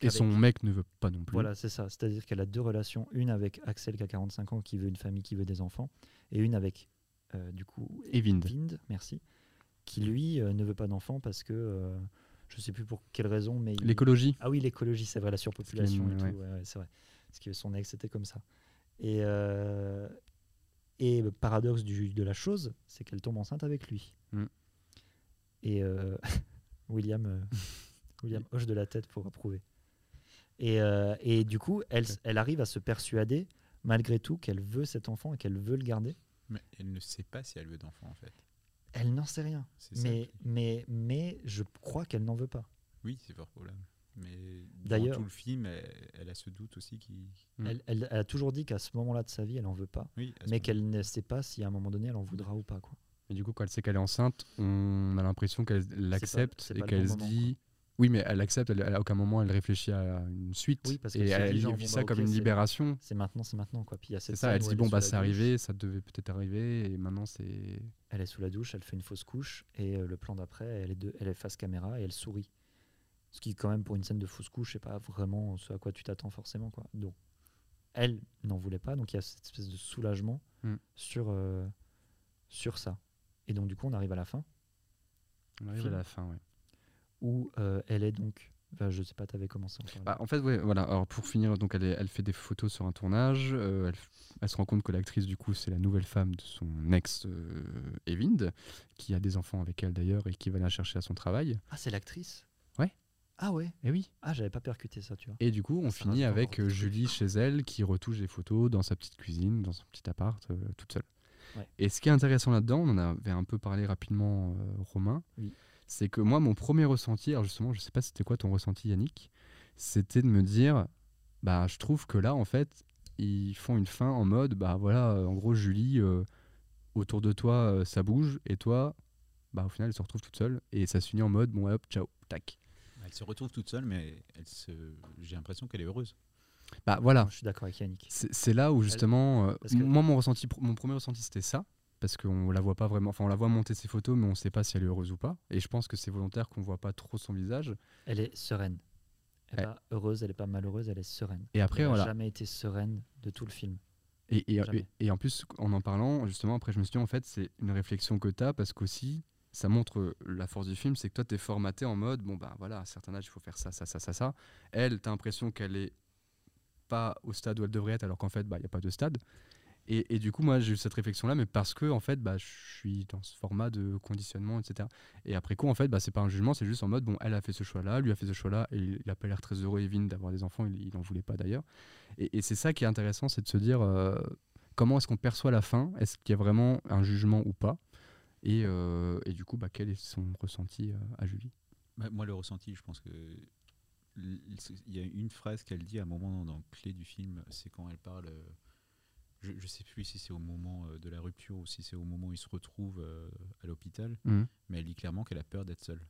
Et son mec ne veut pas non plus. Voilà, c'est ça. C'est-à-dire qu'elle a deux relations, une avec Axel qui a 45 ans, qui veut une famille, qui veut des enfants, et une avec, euh, du coup, Evind. Vind, merci, qui lui euh, ne veut pas d'enfants parce que, je sais plus pour quelle raison, mais... il- L'écologie. Ah oui, l'écologie, c'est vrai, la surpopulation et ouais. tout, ouais, ouais, c'est vrai. Parce que son ex était comme ça. Et, euh, et le paradoxe du, de la chose, c'est qu'elle tombe enceinte avec lui. Mm. Et euh, William, euh, William hoche de la tête pour approuver. Et, et du coup, elle, elle arrive à se persuader, malgré tout, qu'elle veut cet enfant et qu'elle veut le garder. Mais elle ne sait pas si elle veut d'enfant en fait. Elle n'en sait rien. Mais, mais, mais je crois qu'elle n'en veut pas. Oui, c'est fort probable. Mais D'ailleurs- tout le film, elle, elle a ce doute aussi qui. Elle, elle- elle a toujours dit qu'à ce moment-là de sa vie, elle n'en veut pas. Oui, mais qu'elle ne sait pas si à un moment donné elle en voudra ou pas. Quoi. Et du coup, quand elle sait qu'elle est enceinte, on a l'impression qu'elle l'accepte et qu'elle se moment, dit Oui, mais elle accepte, elle, à aucun moment elle réfléchit à une suite. Oui, parce que et elle vit ça bah, comme une libération. C'est maintenant, c'est maintenant quoi. Puis il y a C'est cette ça, elle se dit bon, bah c'est arrivé, ça devait peut-être arriver, et maintenant c'est. Elle est sous la douche, elle fait une fausse couche et euh, le plan d'après, elle est, de- elle est face caméra et elle sourit. Ce qui, quand même, pour une scène de fausse couche, c'est pas vraiment ce à quoi tu t'attends forcément. Quoi. Donc, elle n'en voulait pas, donc il y a cette espèce de soulagement Mm. sur, euh, sur ça. Et donc, du coup, on arrive à la fin On arrive Film. à la fin, ouais. où euh, elle est donc. Enfin, je sais pas, tu avais commencé en. Bah, en fait, ouais, voilà. Alors pour finir, donc elle, est- elle fait des photos sur un tournage. euh, elle, se rend compte que l'actrice, du coup, c'est la nouvelle femme de son ex euh, Evind, qui a des enfants avec elle d'ailleurs et qui va la chercher à son travail. Ah, c'est l'actrice? Ah ouais Et oui. Ah, j'avais pas percuté ça, tu vois. Et du coup, on Ça finit avec euh. Julie chez elle qui retouche des photos dans sa petite cuisine, dans son petit appart, euh, toute seule. Ouais. Et ce qui est intéressant là-dedans, on en avait un peu parlé rapidement, euh, Romain, Oui. c'est que moi, mon premier ressenti, alors justement, je sais pas c'était quoi ton ressenti, Yannick, c'était de me dire, bah, je trouve que là, en fait, ils font une fin en mode, bah voilà, en gros, Julie, autour de toi, ça bouge, et toi, bah au final, elle se retrouve toute seule, et ça se finit en mode, bon, hop, ciao, tac. Elle se retrouve toute seule, mais elle se... j'ai l'impression qu'elle est heureuse. Bah voilà, Je suis d'accord avec Yannick. C'est là où justement, euh, que- moi mon ressenti, mon premier ressenti c'était ça, parce qu'on la voit pas vraiment, enfin on la voit monter ses photos, mais on sait pas si elle est heureuse ou pas. Et je pense que c'est volontaire qu'on voit pas trop son visage. Elle est sereine. Elle n'est Ouais. pas heureuse, elle n'est pas malheureuse, elle est sereine. Et après elle voilà. n'a jamais été sereine de tout le film. Et, et, Jamais. et- et en plus, en en parlant, justement, après je me suis dit en fait c'est une réflexion que tu as parce qu'aussi ça montre euh, la force du film, c'est que toi tu es formaté en mode bon bah voilà à un certain âge il faut faire ça, ça, ça, ça, ça. Elle, tu as l'impression qu'elle est pas au stade où elle devrait être alors qu'en fait bah il n'y a pas de stade. Et, et du coup, moi, j'ai eu cette réflexion-là, mais parce que, en fait, bah, je suis dans ce format de conditionnement, etc. Et après coup, en fait, bah, c'est pas un jugement, c'est juste en mode, bon, elle a fait ce choix-là, lui a fait ce choix-là, et il a pas l'air très heureux, Evin, d'avoir des enfants, il n'en voulait pas d'ailleurs. Et, et c'est ça qui est intéressant, c'est de se dire euh, comment est-ce qu'on perçoit la fin, est-ce qu'il y a vraiment un jugement ou pas, et, euh, et du coup, bah, quel est son ressenti euh, à Julie? Bah, moi, le ressenti, je pense que. Il y a une phrase qu'elle dit à un moment dans, dans Clé du film, c'est quand elle parle. euh, Je ne sais plus si c'est au moment de la rupture ou si c'est au moment où ils se retrouvent à l'hôpital, Mhm. mais elle dit clairement qu'elle a peur d'être seule.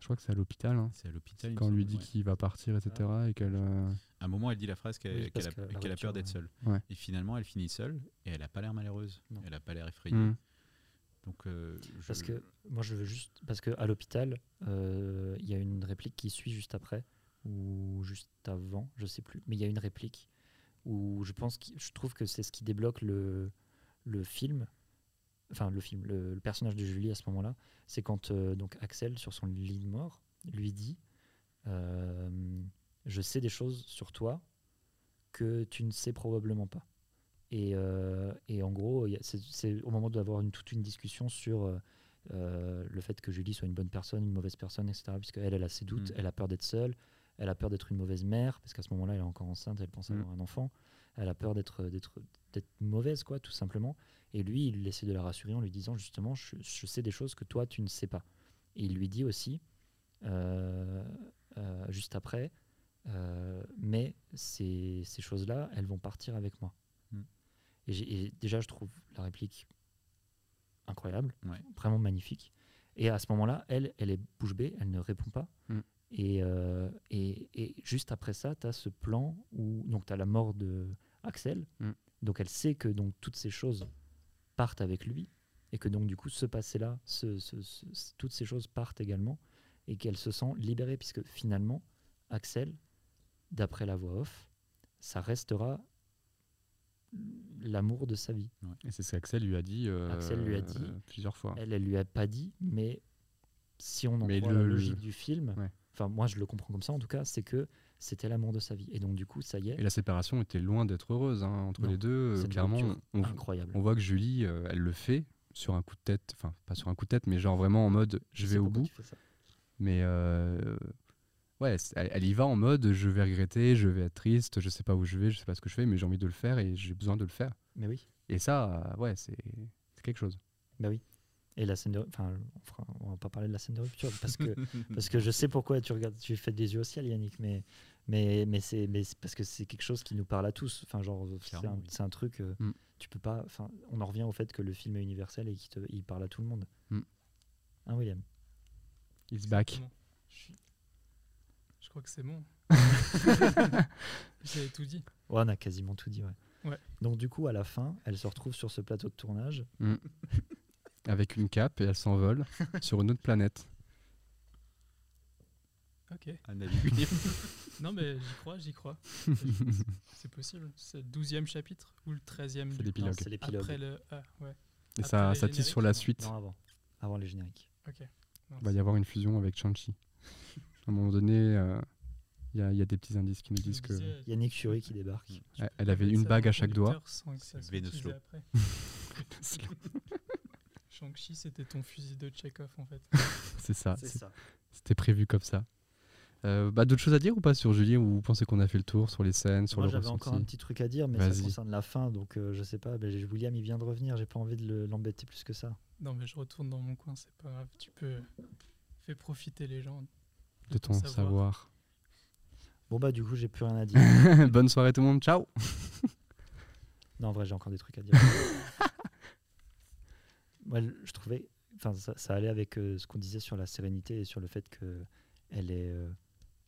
Je crois que c'est à l'hôpital, hein, C'est à l'hôpital. quand on lui dit ouais. qu'il va partir, etc. Et qu'elle. euh, À un moment, elle dit la phrase qu'elle Oui, a, peur d'être seule. Ouais. Et finalement, elle finit seule et elle n'a pas l'air malheureuse. Non. Elle n'a pas l'air effrayée. mhm. Euh, Parce que moi, je veux juste. Parce qu'à l'hôpital, euh, il y a une réplique qui suit juste après, ou juste avant, je sais plus. Mais il y a une réplique où je pense que je trouve que c'est ce qui débloque le, le film. Enfin, le film, le, personnage de Julie à ce moment-là, c'est quand euh, donc Axel, sur son lit de mort, lui dit Je sais des choses sur toi que tu ne sais probablement pas. Et, euh, et en gros, c'est- au moment d'avoir une, toute une discussion sur euh, euh, le fait que Julie soit une bonne personne, une mauvaise personne, etc. Puisque elle, a ses doutes, Mm. elle a peur d'être seule, elle a peur d'être une mauvaise mère, parce qu'à ce moment-là, elle est encore enceinte, elle pense Mm. avoir un enfant. Elle a peur d'être mauvaise, quoi, tout simplement. Et lui, il essaie de la rassurer en lui disant justement, je, je sais des choses que toi, tu ne sais pas. Et il lui dit aussi, euh, euh, juste après, euh, mais ces, ces choses-là, elles vont partir avec moi. Et, déjà, je trouve la réplique incroyable, Ouais. vraiment magnifique. Et à ce moment-là, elle, elle est bouche bée, elle ne répond pas. Mm. Et, euh, et, et juste après ça, tu as ce plan où tu as la mort de Axel. Mm. Donc elle sait que donc toutes ces choses partent avec lui et que donc du coup ce passé-là, ce- ce- ce- ce- toutes ces choses partent également et qu'elle se sent libérée puisque finalement Axel, d'après la voix off, ça restera l'amour de sa vie. Et c'est ce qu'Axel lui a dit, euh, Axel lui a dit. plusieurs fois. Elle, elle lui a pas dit, mais si on en Mais croit le- la logique du film, Ouais. enfin moi je le comprends comme ça en tout cas, c'est que c'était l'amour de sa vie. Et donc du coup, ça y est, Et la séparation était loin d'être heureuse hein, entre Non, les deux. euh, clairement, on, incroyable. on voit que Julie, euh, elle le fait sur un coup de tête, enfin pas sur un coup de tête, mais genre vraiment en mode je vais au bout. Mais ouais, elle, elle y va en mode je vais regretter, je vais être triste, je sais pas où je vais, je sais pas ce que je fais, mais j'ai envie de le faire et j'ai besoin de le faire. Mais oui, Et ça, ouais, c'est c'est quelque chose. bah oui. Et la scène de, enfin, on, fera, on va pas parler de la scène de rupture parce que parce que je sais pourquoi tu regardes, tu fais des yeux au ciel, Yannick, mais mais mais c'est mais parce que c'est quelque chose qui nous parle à tous. Enfin, genre, c'est un, oui. c'est un truc. euh, Mm. Tu peux pas. Enfin, on en revient au fait que le film est universel et qu'il te- il parle à tout le monde. Mm. Hein, William? It's back. Exactement. Crois que c'est bon. J'avais tout dit. Ouais, on a quasiment tout dit, ouais. Ouais. Donc du coup, à la fin, elle se retrouve sur ce plateau de tournage. Avec une cape et elle s'envole sur une autre planète. Ok. Non, mais j'y crois, j'y crois. c'est possible. C'est le 12e chapitre ou le 13e C'est l'épilogue. C'est l'épilogue. Après le. Ah, ouais. Et Après ça, ça tisse sur la suite. Non, avant. Avant les génériques. Ok. Il va y avoir une fusion avec Shang-Chi. À un moment donné, euh, il y, a- il y a des petits indices qui nous disent que disais, Il y a Nick Fury qui débarque. elle- elle avait une bague à chaque doigt. utilisé après. Shang-Chi, c'était ton fusil de Chekhov en fait. C'est ça. C'était prévu comme ça. Euh, bah, D'autres choses à dire ou pas sur Julie? Ou vous pensez qu'on a fait le tour sur les scènes, sur Moi, j'avais encore un petit truc à dire, mais ça concerne la fin, donc euh, je sais pas. ben, j'ai- William, il vient de revenir, j'ai pas envie de le- l'embêter plus que ça. Non, mais je retourne dans mon coin, c'est pas grave. Tu peux. Fais profiter les gens de ton savoir. Bon bah du coup, j'ai plus rien à dire. Bonne soirée tout le monde, ciao non, en vrai, j'ai encore des trucs à dire. Moi, je- je trouvais, enfin, ça, ça allait avec euh, ce qu'on disait sur la sérénité et sur le fait que elle est euh,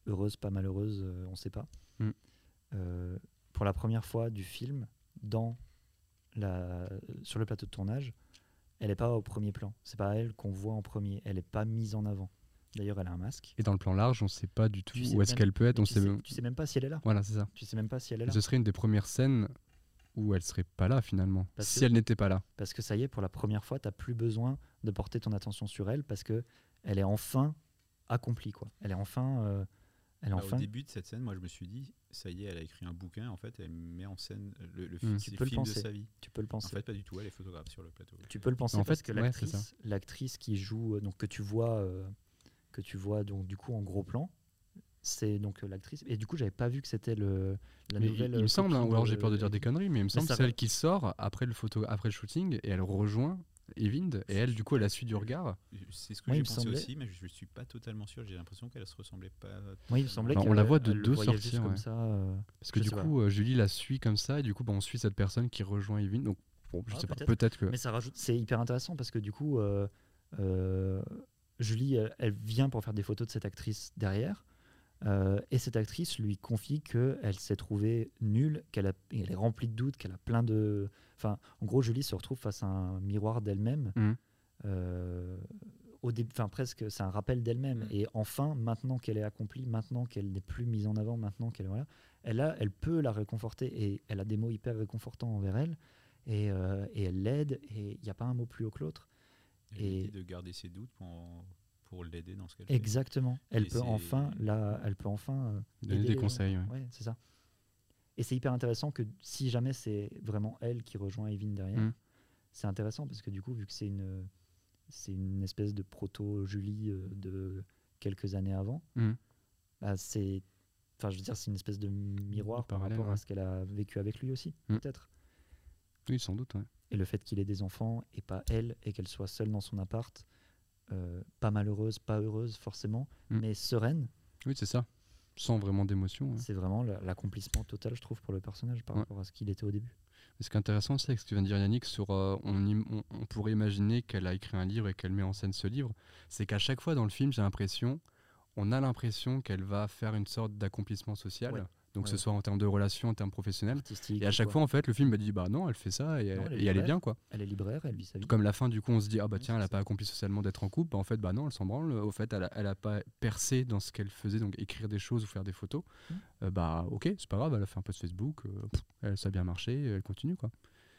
heureuse, pas malheureuse, euh, on sait pas. Mm. Euh, pour la première fois du film, dans la, sur le plateau de tournage, elle n'est pas au premier plan. C'est pas elle qu'on voit en premier. Elle n'est pas mise en avant. D'ailleurs, elle a un masque. Et dans le plan large, on sait pas du tout Tu sais où est-ce qu'elle peut être. On tu, sait... sais, tu sais même pas si elle est là. Voilà, c'est ça. Tu sais même pas si elle est Et là. ce serait une des premières scènes où elle serait pas là finalement. Parce si que- elle n'était pas là. Parce que ça y est, pour la première fois, tu n'as plus besoin de porter ton attention sur elle parce que elle est enfin accomplie. Quoi. Elle est enfin. euh, elle est Bah, enfin... Au début de cette scène, moi je me suis dit, ça y est, elle a écrit un bouquin, en fait, elle met en scène le, le Mm. film, Tu le le film de penser. sa vie. Tu peux le En penser. fait, pas du tout, elle est photographe sur le plateau. tu peux le penser En parce fait, que ouais, l'actrice, l'actrice qui joue, euh, donc que tu vois, euh, que tu vois donc du coup en gros plan, c'est donc euh, l'actrice. Et du coup, j'avais pas vu que c'était le la Mais il- nouvelle. il, me euh, semble, hein, ou alors j'ai peur de dire des conneries, mais il me semble ça que c'est va- elle qui sort après le, photo, après le shooting et elle rejoint Evind et elle, du coup, elle a suivi du regard. C'est ce que Moi, j'ai me pensé semblait- aussi, mais je ne suis pas totalement sûr. J'ai l'impression qu'elle se ressemblait pas. Oui, il me semblait on la voit de deux juste comme ça. euh, Parce que Je du pas. coup, euh, Julie la suit comme ça et du coup, bah, on suit cette personne qui rejoint Evind. Donc, bon, je Ah, sais pas, peut-être. peut-être que. Mais ça rajoute, c'est hyper intéressant parce que du coup, euh, euh, Julie, elle, elle vient pour faire des photos de cette actrice derrière. euh, et cette actrice lui confie qu'elle s'est trouvée nulle, qu'elle elle est remplie de doutes, qu'elle a plein de. Enfin, en gros, Julie se retrouve face à un miroir d'elle-même. Mhm. euh, au début, enfin presque, c'est un rappel d'elle-même. Mhm. Et enfin, maintenant qu'elle est accomplie, maintenant qu'elle n'est plus mise en avant, maintenant qu'elle voilà, elle a, elle peut la réconforter et elle a des mots hyper réconfortants envers elle. Et, euh, et elle l'aide et il n'y a pas un mot plus haut que l'autre. Et- de garder ses doutes pour, pour l'aider dans ce qu'elle fait. Exactement. Elle peut enfin, là, elle peut enfin euh, Donner des les conseils. gens. ouais. Ouais, c'est ça. Et c'est hyper intéressant que si jamais c'est vraiment elle qui rejoint Evin derrière, Mm. c'est intéressant parce que du coup, vu que c'est une, c'est une espèce de proto-Julie euh, de quelques années avant, Mm. bah, c'est, enfin, je veux dire, c'est une espèce de miroir par rapport à ce qu'elle a vécu avec lui aussi, Mm. peut-être. Oui, sans doute. ouais. Et le fait qu'il ait des enfants et pas elle, et qu'elle soit seule dans son appart, euh, pas malheureuse, pas heureuse forcément, Mm. mais sereine, Oui, c'est ça. Sans vraiment d'émotion. ouais. c'est vraiment la- l'accomplissement total, je trouve, pour le personnage par Ouais. rapport à ce qu'il était au début. Ce qui est intéressant, c'est ce que tu viens de dire, Yannick, sur, euh, on, im- on- on pourrait imaginer qu'elle a écrit un livre et qu'elle met en scène ce livre. C'est qu'à chaque fois dans le film, j'ai l'impression, on a l'impression qu'elle va faire une sorte d'accomplissement social. Ouais. Donc, que Ouais. ce soit en termes de relations, en termes professionnels. Et à chaque quoi. fois, en fait, le film a dit, bah non, elle fait ça et, Non, elle est et elle est libraire. bien, quoi. Elle est libraire, elle vit sa vie. Comme la fin, du coup, on se dit, ah bah tiens, elle n'a pas accompli socialement d'être en couple. Bah, en fait, bah non, elle s'en branle. Au fait, elle a, elle a pas percé dans ce qu'elle faisait, donc écrire des choses ou faire des photos. Mm. Euh, bah ok, c'est pas grave, elle a fait un peu de Facebook, euh, pff, elle, ça a bien marché, elle continue, quoi.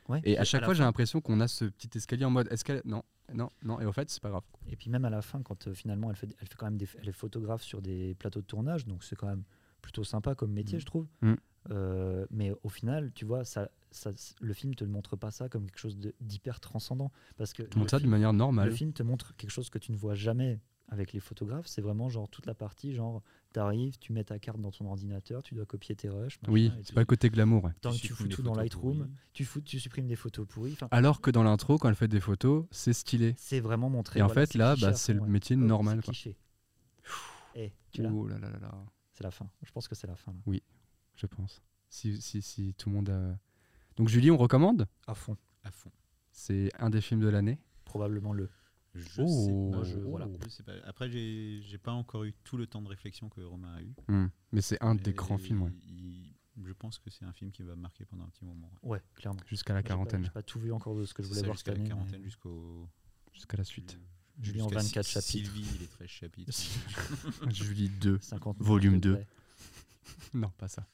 Ouais. Et à chaque fois, j'ai l'impression qu'on a ce petit escalier en mode, est-ce qu'elle. Non, non, non, et au fait, c'est pas grave. Et puis même à la fin, quand euh, finalement elle fait, elle fait quand même des, elle est photographe sur des plateaux de tournage, donc c'est quand même plutôt sympa comme métier, Mhm. je trouve. Mhm. Euh, mais au final, tu vois, ça, ça, le film te le montre pas ça comme quelque chose d'hyper transcendant, parce que le ça film- d'une manière normale. Le film te montre quelque chose que tu ne vois jamais avec les photographes. C'est vraiment genre toute la partie, genre, t'arrives, tu mets ta carte dans ton ordinateur, tu dois copier tes rushs. machin, Oui, c'est pas le côté glamour. ouais. tant que tu fous tout dans photos Lightroom, tu, fous, tu supprimes des photos pourries. Alors que dans l'intro, quand elle fait des photos, c'est stylé. c'est vraiment montré. Et en voilà, fait, là, bah, c'est le métier Hop, normal. c'est quoi. cliché. Eh, tu Oh là là là là, C'est la fin. Je pense que c'est la fin. Là. je pense. Si, si, si tout le monde a. Donc, Julie, on recommande? À fond. À fond. C'est un des films de l'année? Probablement le. Je Oh. sais pas. je- voilà. Je sais pas. Après, j'ai pas encore eu tout le temps de réflexion que Romain a eu. Hmm. Mais c'est un des grands films, ouais. il- je pense que c'est un film qui va marquer pendant un petit moment. ouais. Ouais, clairement. jusqu'à la Moi, j'ai pas- quarantaine, J'ai pas tout vu encore de ce que je voulais ça, voir jusqu'à cette la année. quarantaine, mais- jusqu'au. jusqu'à la suite. Julie en jusqu'à 24 Sy- chapitres. Sylvie, il est 13 chapitres. Julie 2. 50 Volume minutes de 2. près. Non, pas ça.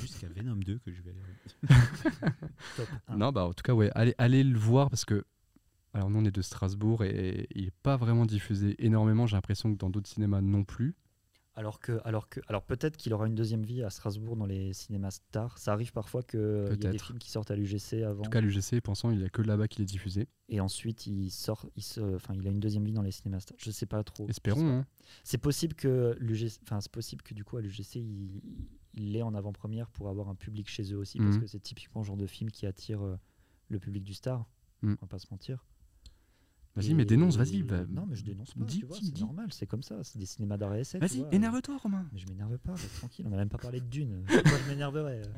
Jusqu'à Venom 2 que je vais aller. Top. Non, bah en tout cas, ouais, allez, allez le voir parce que. Alors, nous, on est de Strasbourg et il n'est pas vraiment diffusé énormément. J'ai l'impression que dans d'autres cinémas non plus. Alors que, alors que, alors peut-être qu'il aura une deuxième vie à Strasbourg dans les cinémas stars. Ça arrive parfois qu'il y a des films qui sortent à l'UGC avant En tout cas, l'UGC, pensant, il n'y a que là-bas qu'il est diffusé. et ensuite il sort, il se, enfin il a une deuxième vie dans les cinémas stars. Je sais pas trop. Espérons. hein. C'est possible que l'UGC, enfin c'est possible que du coup à l'UGC il, il l'ait en avant-première pour avoir un public chez eux aussi parce Mhm. que c'est typiquement le genre de film qui attire euh, le public du star. Mhm. On va pas se mentir. Vas-y, mais dénonce, vas-y. bah, non mais je dénonce pas. dis, tu vois, dis, c'est dis. normal, c'est comme ça. C'est des cinémas d'art tu Vas-y, énerve-toi, Romain. Mais je m'énerve pas, tranquille. On a même pas parlé de Dune. Pourquoi je m'énerverais euh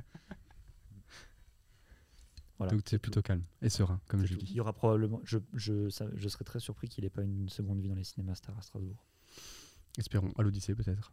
Voilà, Donc, tu es plutôt calme et serein, comme je tout. dis. Il y aura probablement. Je, je, ça- je serais très surpris qu'il ait pas une seconde vie dans les cinémas stars à Strasbourg. Espérons. À l'Odyssée, peut-être.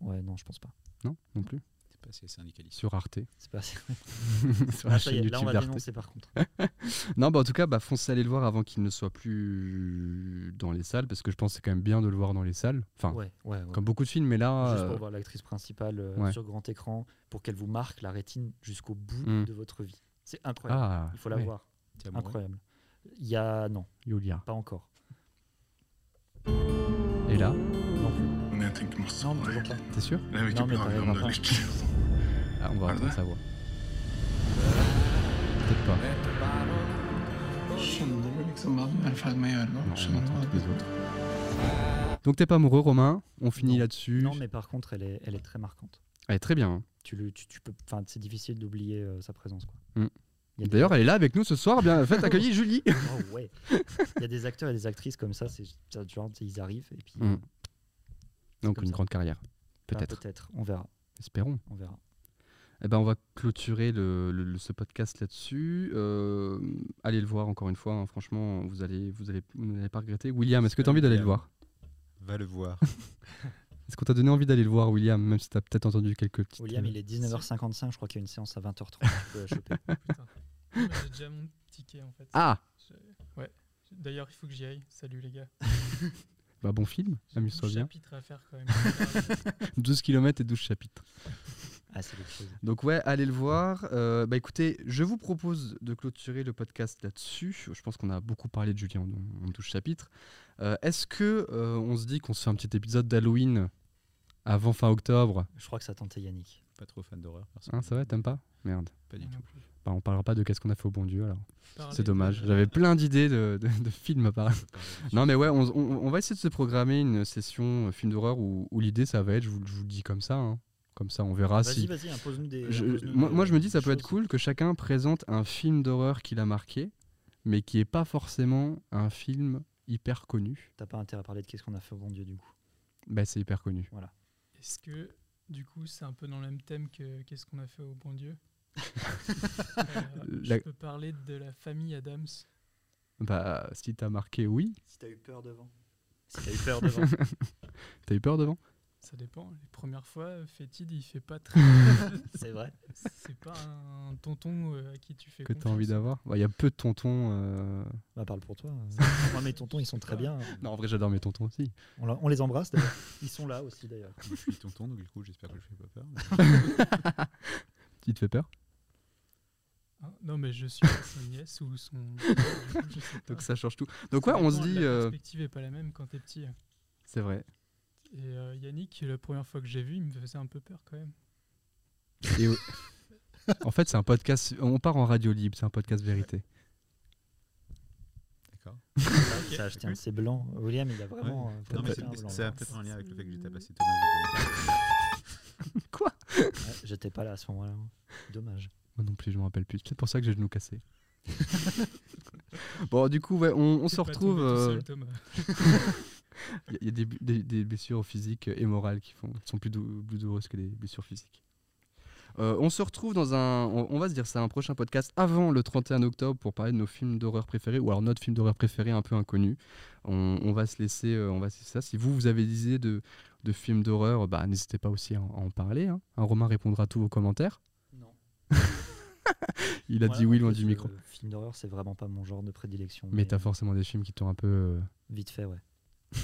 Ouais, non, je pense pas. Non, non plus. C'est pas assez syndicaliste. Sur Arte. C'est pas. Sur la Ah, y chaîne est, là on YouTube va d'Arte. dénoncer par contre. Non, bah en tout cas, bah, foncez aller le voir avant qu'il ne soit plus dans les salles, parce que je pense que c'est quand même bien de le voir dans les salles. Enfin, Ouais, ouais, ouais. comme beaucoup de films, mais là, Juste euh, pour voir l'actrice principale euh, ouais. sur grand écran, pour qu'elle vous marque la rétine jusqu'au bout Mm. de votre vie. C'est incroyable. ah, Il faut la ouais, voir. Amoureux Incroyable. Il y a. Non, Julia. pas encore. Et là, Non toujours pas. t'es sûr? Non, om t'arriveras er pas. ah, On va entendre sa voix. Peut-être pas. Non, on entend les autres. Donc t'es pas amoureux, Romain? On finit Non. là-dessus. Non, mais par contre, elle est, elle est très marquante. Elle est très bien. hein. Tu le, tu, tu peux, enfin, c'est difficile d'oublier euh, sa présence, quoi. Mm. Il y a des- D'ailleurs, elle est là avec nous ce soir. Bien, faites accueillir Julie. Oh, ouais. Il y a des acteurs et des actrices comme ça, c'est ça, genre ils arrivent et puis Mm. Euh, Donc une ça. grande carrière. ah, Peut-être. peut-être, on verra, Espérons. on verra. Eh ben, on va clôturer le, le- le- ce podcast là-dessus. Euh, allez le voir encore une fois. hein. Franchement, vous allez, vous allez, vous n'allez pas regretter. William, est-ce que tu as envie d'aller le voir? Va le voir. Est-ce qu'on t'a donné envie d'aller le voir, William, même si tu as peut-être entendu quelques petites. William, euh, il est 19h55, je crois qu'il y a une séance à 20h30. tu peux la choper. Putain. J'ai déjà mon ticket en fait. Ah Je- Ouais. D'ailleurs, il faut que j'y aille. Salut les gars. Bah bon film, amuse-toi 12 bien. chapitres à faire quand même. 12 km et 12 chapitres. Ah, c'est quelque chose. Donc ouais, allez le voir. Euh, bah écoutez, je vous propose de clôturer le podcast là-dessus. Je pense qu'on a beaucoup parlé de Julien en, en 12 chapitres. Euh, Est-ce que euh, on se dit qu'on se fait un petit épisode d'Halloween avant fin octobre? Je crois que ça tentait Yannick. Pas trop fan d'horreur, personne. Hein, C'est vrai, t'aimes pas? Merde. Pas du tout. non plus. Bah, on parlera pas de qu'est-ce qu'on a fait au bon Dieu alors. C'est dommage. J'avais plein d'idées de, de- de films à parler Non mais ouais, on, on- on va essayer de se programmer une session euh, film d'horreur où, où l'idée ça va être, je vous, je vous le dis comme ça, hein. comme ça on verra si. vas-y, impose-nous des. Je- impose-nous moi, des- moi, je me dis ça peut être cool que chacun présente un film d'horreur qu'il a marqué, mais qui est pas forcément un film hyper connu. T'as pas intérêt à parler de qu'est-ce qu'on a fait au bon Dieu du coup. Bah c'est hyper connu. Est-ce que du coup c'est un peu dans le même thème que qu'est-ce qu'on a fait au bon Dieu? Euh, La- Je peux parler de la famille Adams. Bah si t'as marqué oui, Si t'as eu peur devant. Si t'as eu peur devant. t'as eu peur devant Ça dépend. Les premières fois, Fétide il fait pas très. c'est vrai. C'est pas un tonton euh, à qui tu fais que t'as envie d'avoir. Il y a peu de tontons. euh, Bah, parle pour toi. Moi, mes tontons, ils sont très bien. Non en vrai j'adore mes tontons aussi. On, les embrasse d'ailleurs. Ils sont là aussi d'ailleurs. Je suis tonton, donc du coup, j'espère que je fais pas peur. Il te fait peur? Hein non mais je suis pas son nièce ou son. coup. Donc ça change tout. Donc ouais on se dit, La euh, perspective est pas la même quand t'es petit. c'est vrai. Et euh, Yannick, la première fois que j'ai vu, il me faisait un peu peur quand même. Et, euh, en fait c'est un podcast, on part en radio libre, c'est un podcast vérité. D'accord. Ça a acheté un C blanc. William, il a vraiment. euh, Non, mais acheté c'est un c'est peut-être en lien avec le fait que j'ai tabassé Thomas. Ouais, J'étais pas là à ce moment-là. Dommage. Moi non plus, je me rappelle plus. C'est peut-être pour ça que j'ai le genou cassé. bon, du coup, ouais, on, se retrouve. euh. Il y a- il y a, des, bu- des- des blessures physiques et morales qui, font, qui sont plus, dou- plus douloureuses que des blessures physiques. Euh, on se retrouve dans un. On, on va se dire ça, un prochain podcast avant le 31 octobre pour parler de nos films d'horreur préférés ou alors notre film d'horreur préféré un peu inconnu. On, on va se laisser, euh, on va se laisser ça. Si vous, vous avez des idées de, de films d'horreur, bah, n'hésitez pas aussi à en, à en parler. hein. Un Romain répondra à tous vos commentaires. Non. Il a dit oui loin du micro. film d'horreur, c'est vraiment pas mon genre de prédilection. Mais t'as forcément des films qui t'ont un peu. euh, Vite fait, ouais.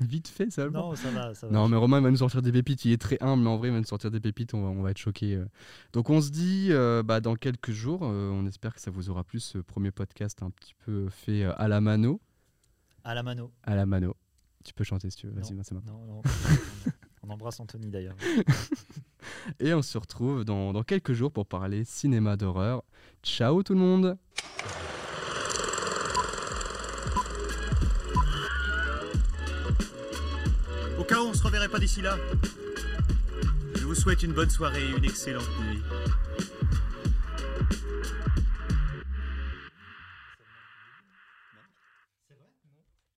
Vite fait, ça Non, ça va, ça va. Non, mais Romain il va nous sortir des pépites. Il est très humble, mais en vrai, il va nous sortir des pépites. On va, on va être choqués. euh. Donc, on se dit euh, bah, dans quelques jours. euh, on espère que ça vous aura plu ce premier podcast un petit peu fait euh, à la mano. À la mano. À la mano. Tu peux chanter si tu veux. Vas-y, Non. c'est maintenant. Non, non. on embrasse Anthony d'ailleurs. Et on se retrouve dans, quelques jours pour parler cinéma d'horreur. Ciao tout le monde Au cas où on se reverrait pas d'ici là, je vous souhaite une bonne soirée et une excellente nuit.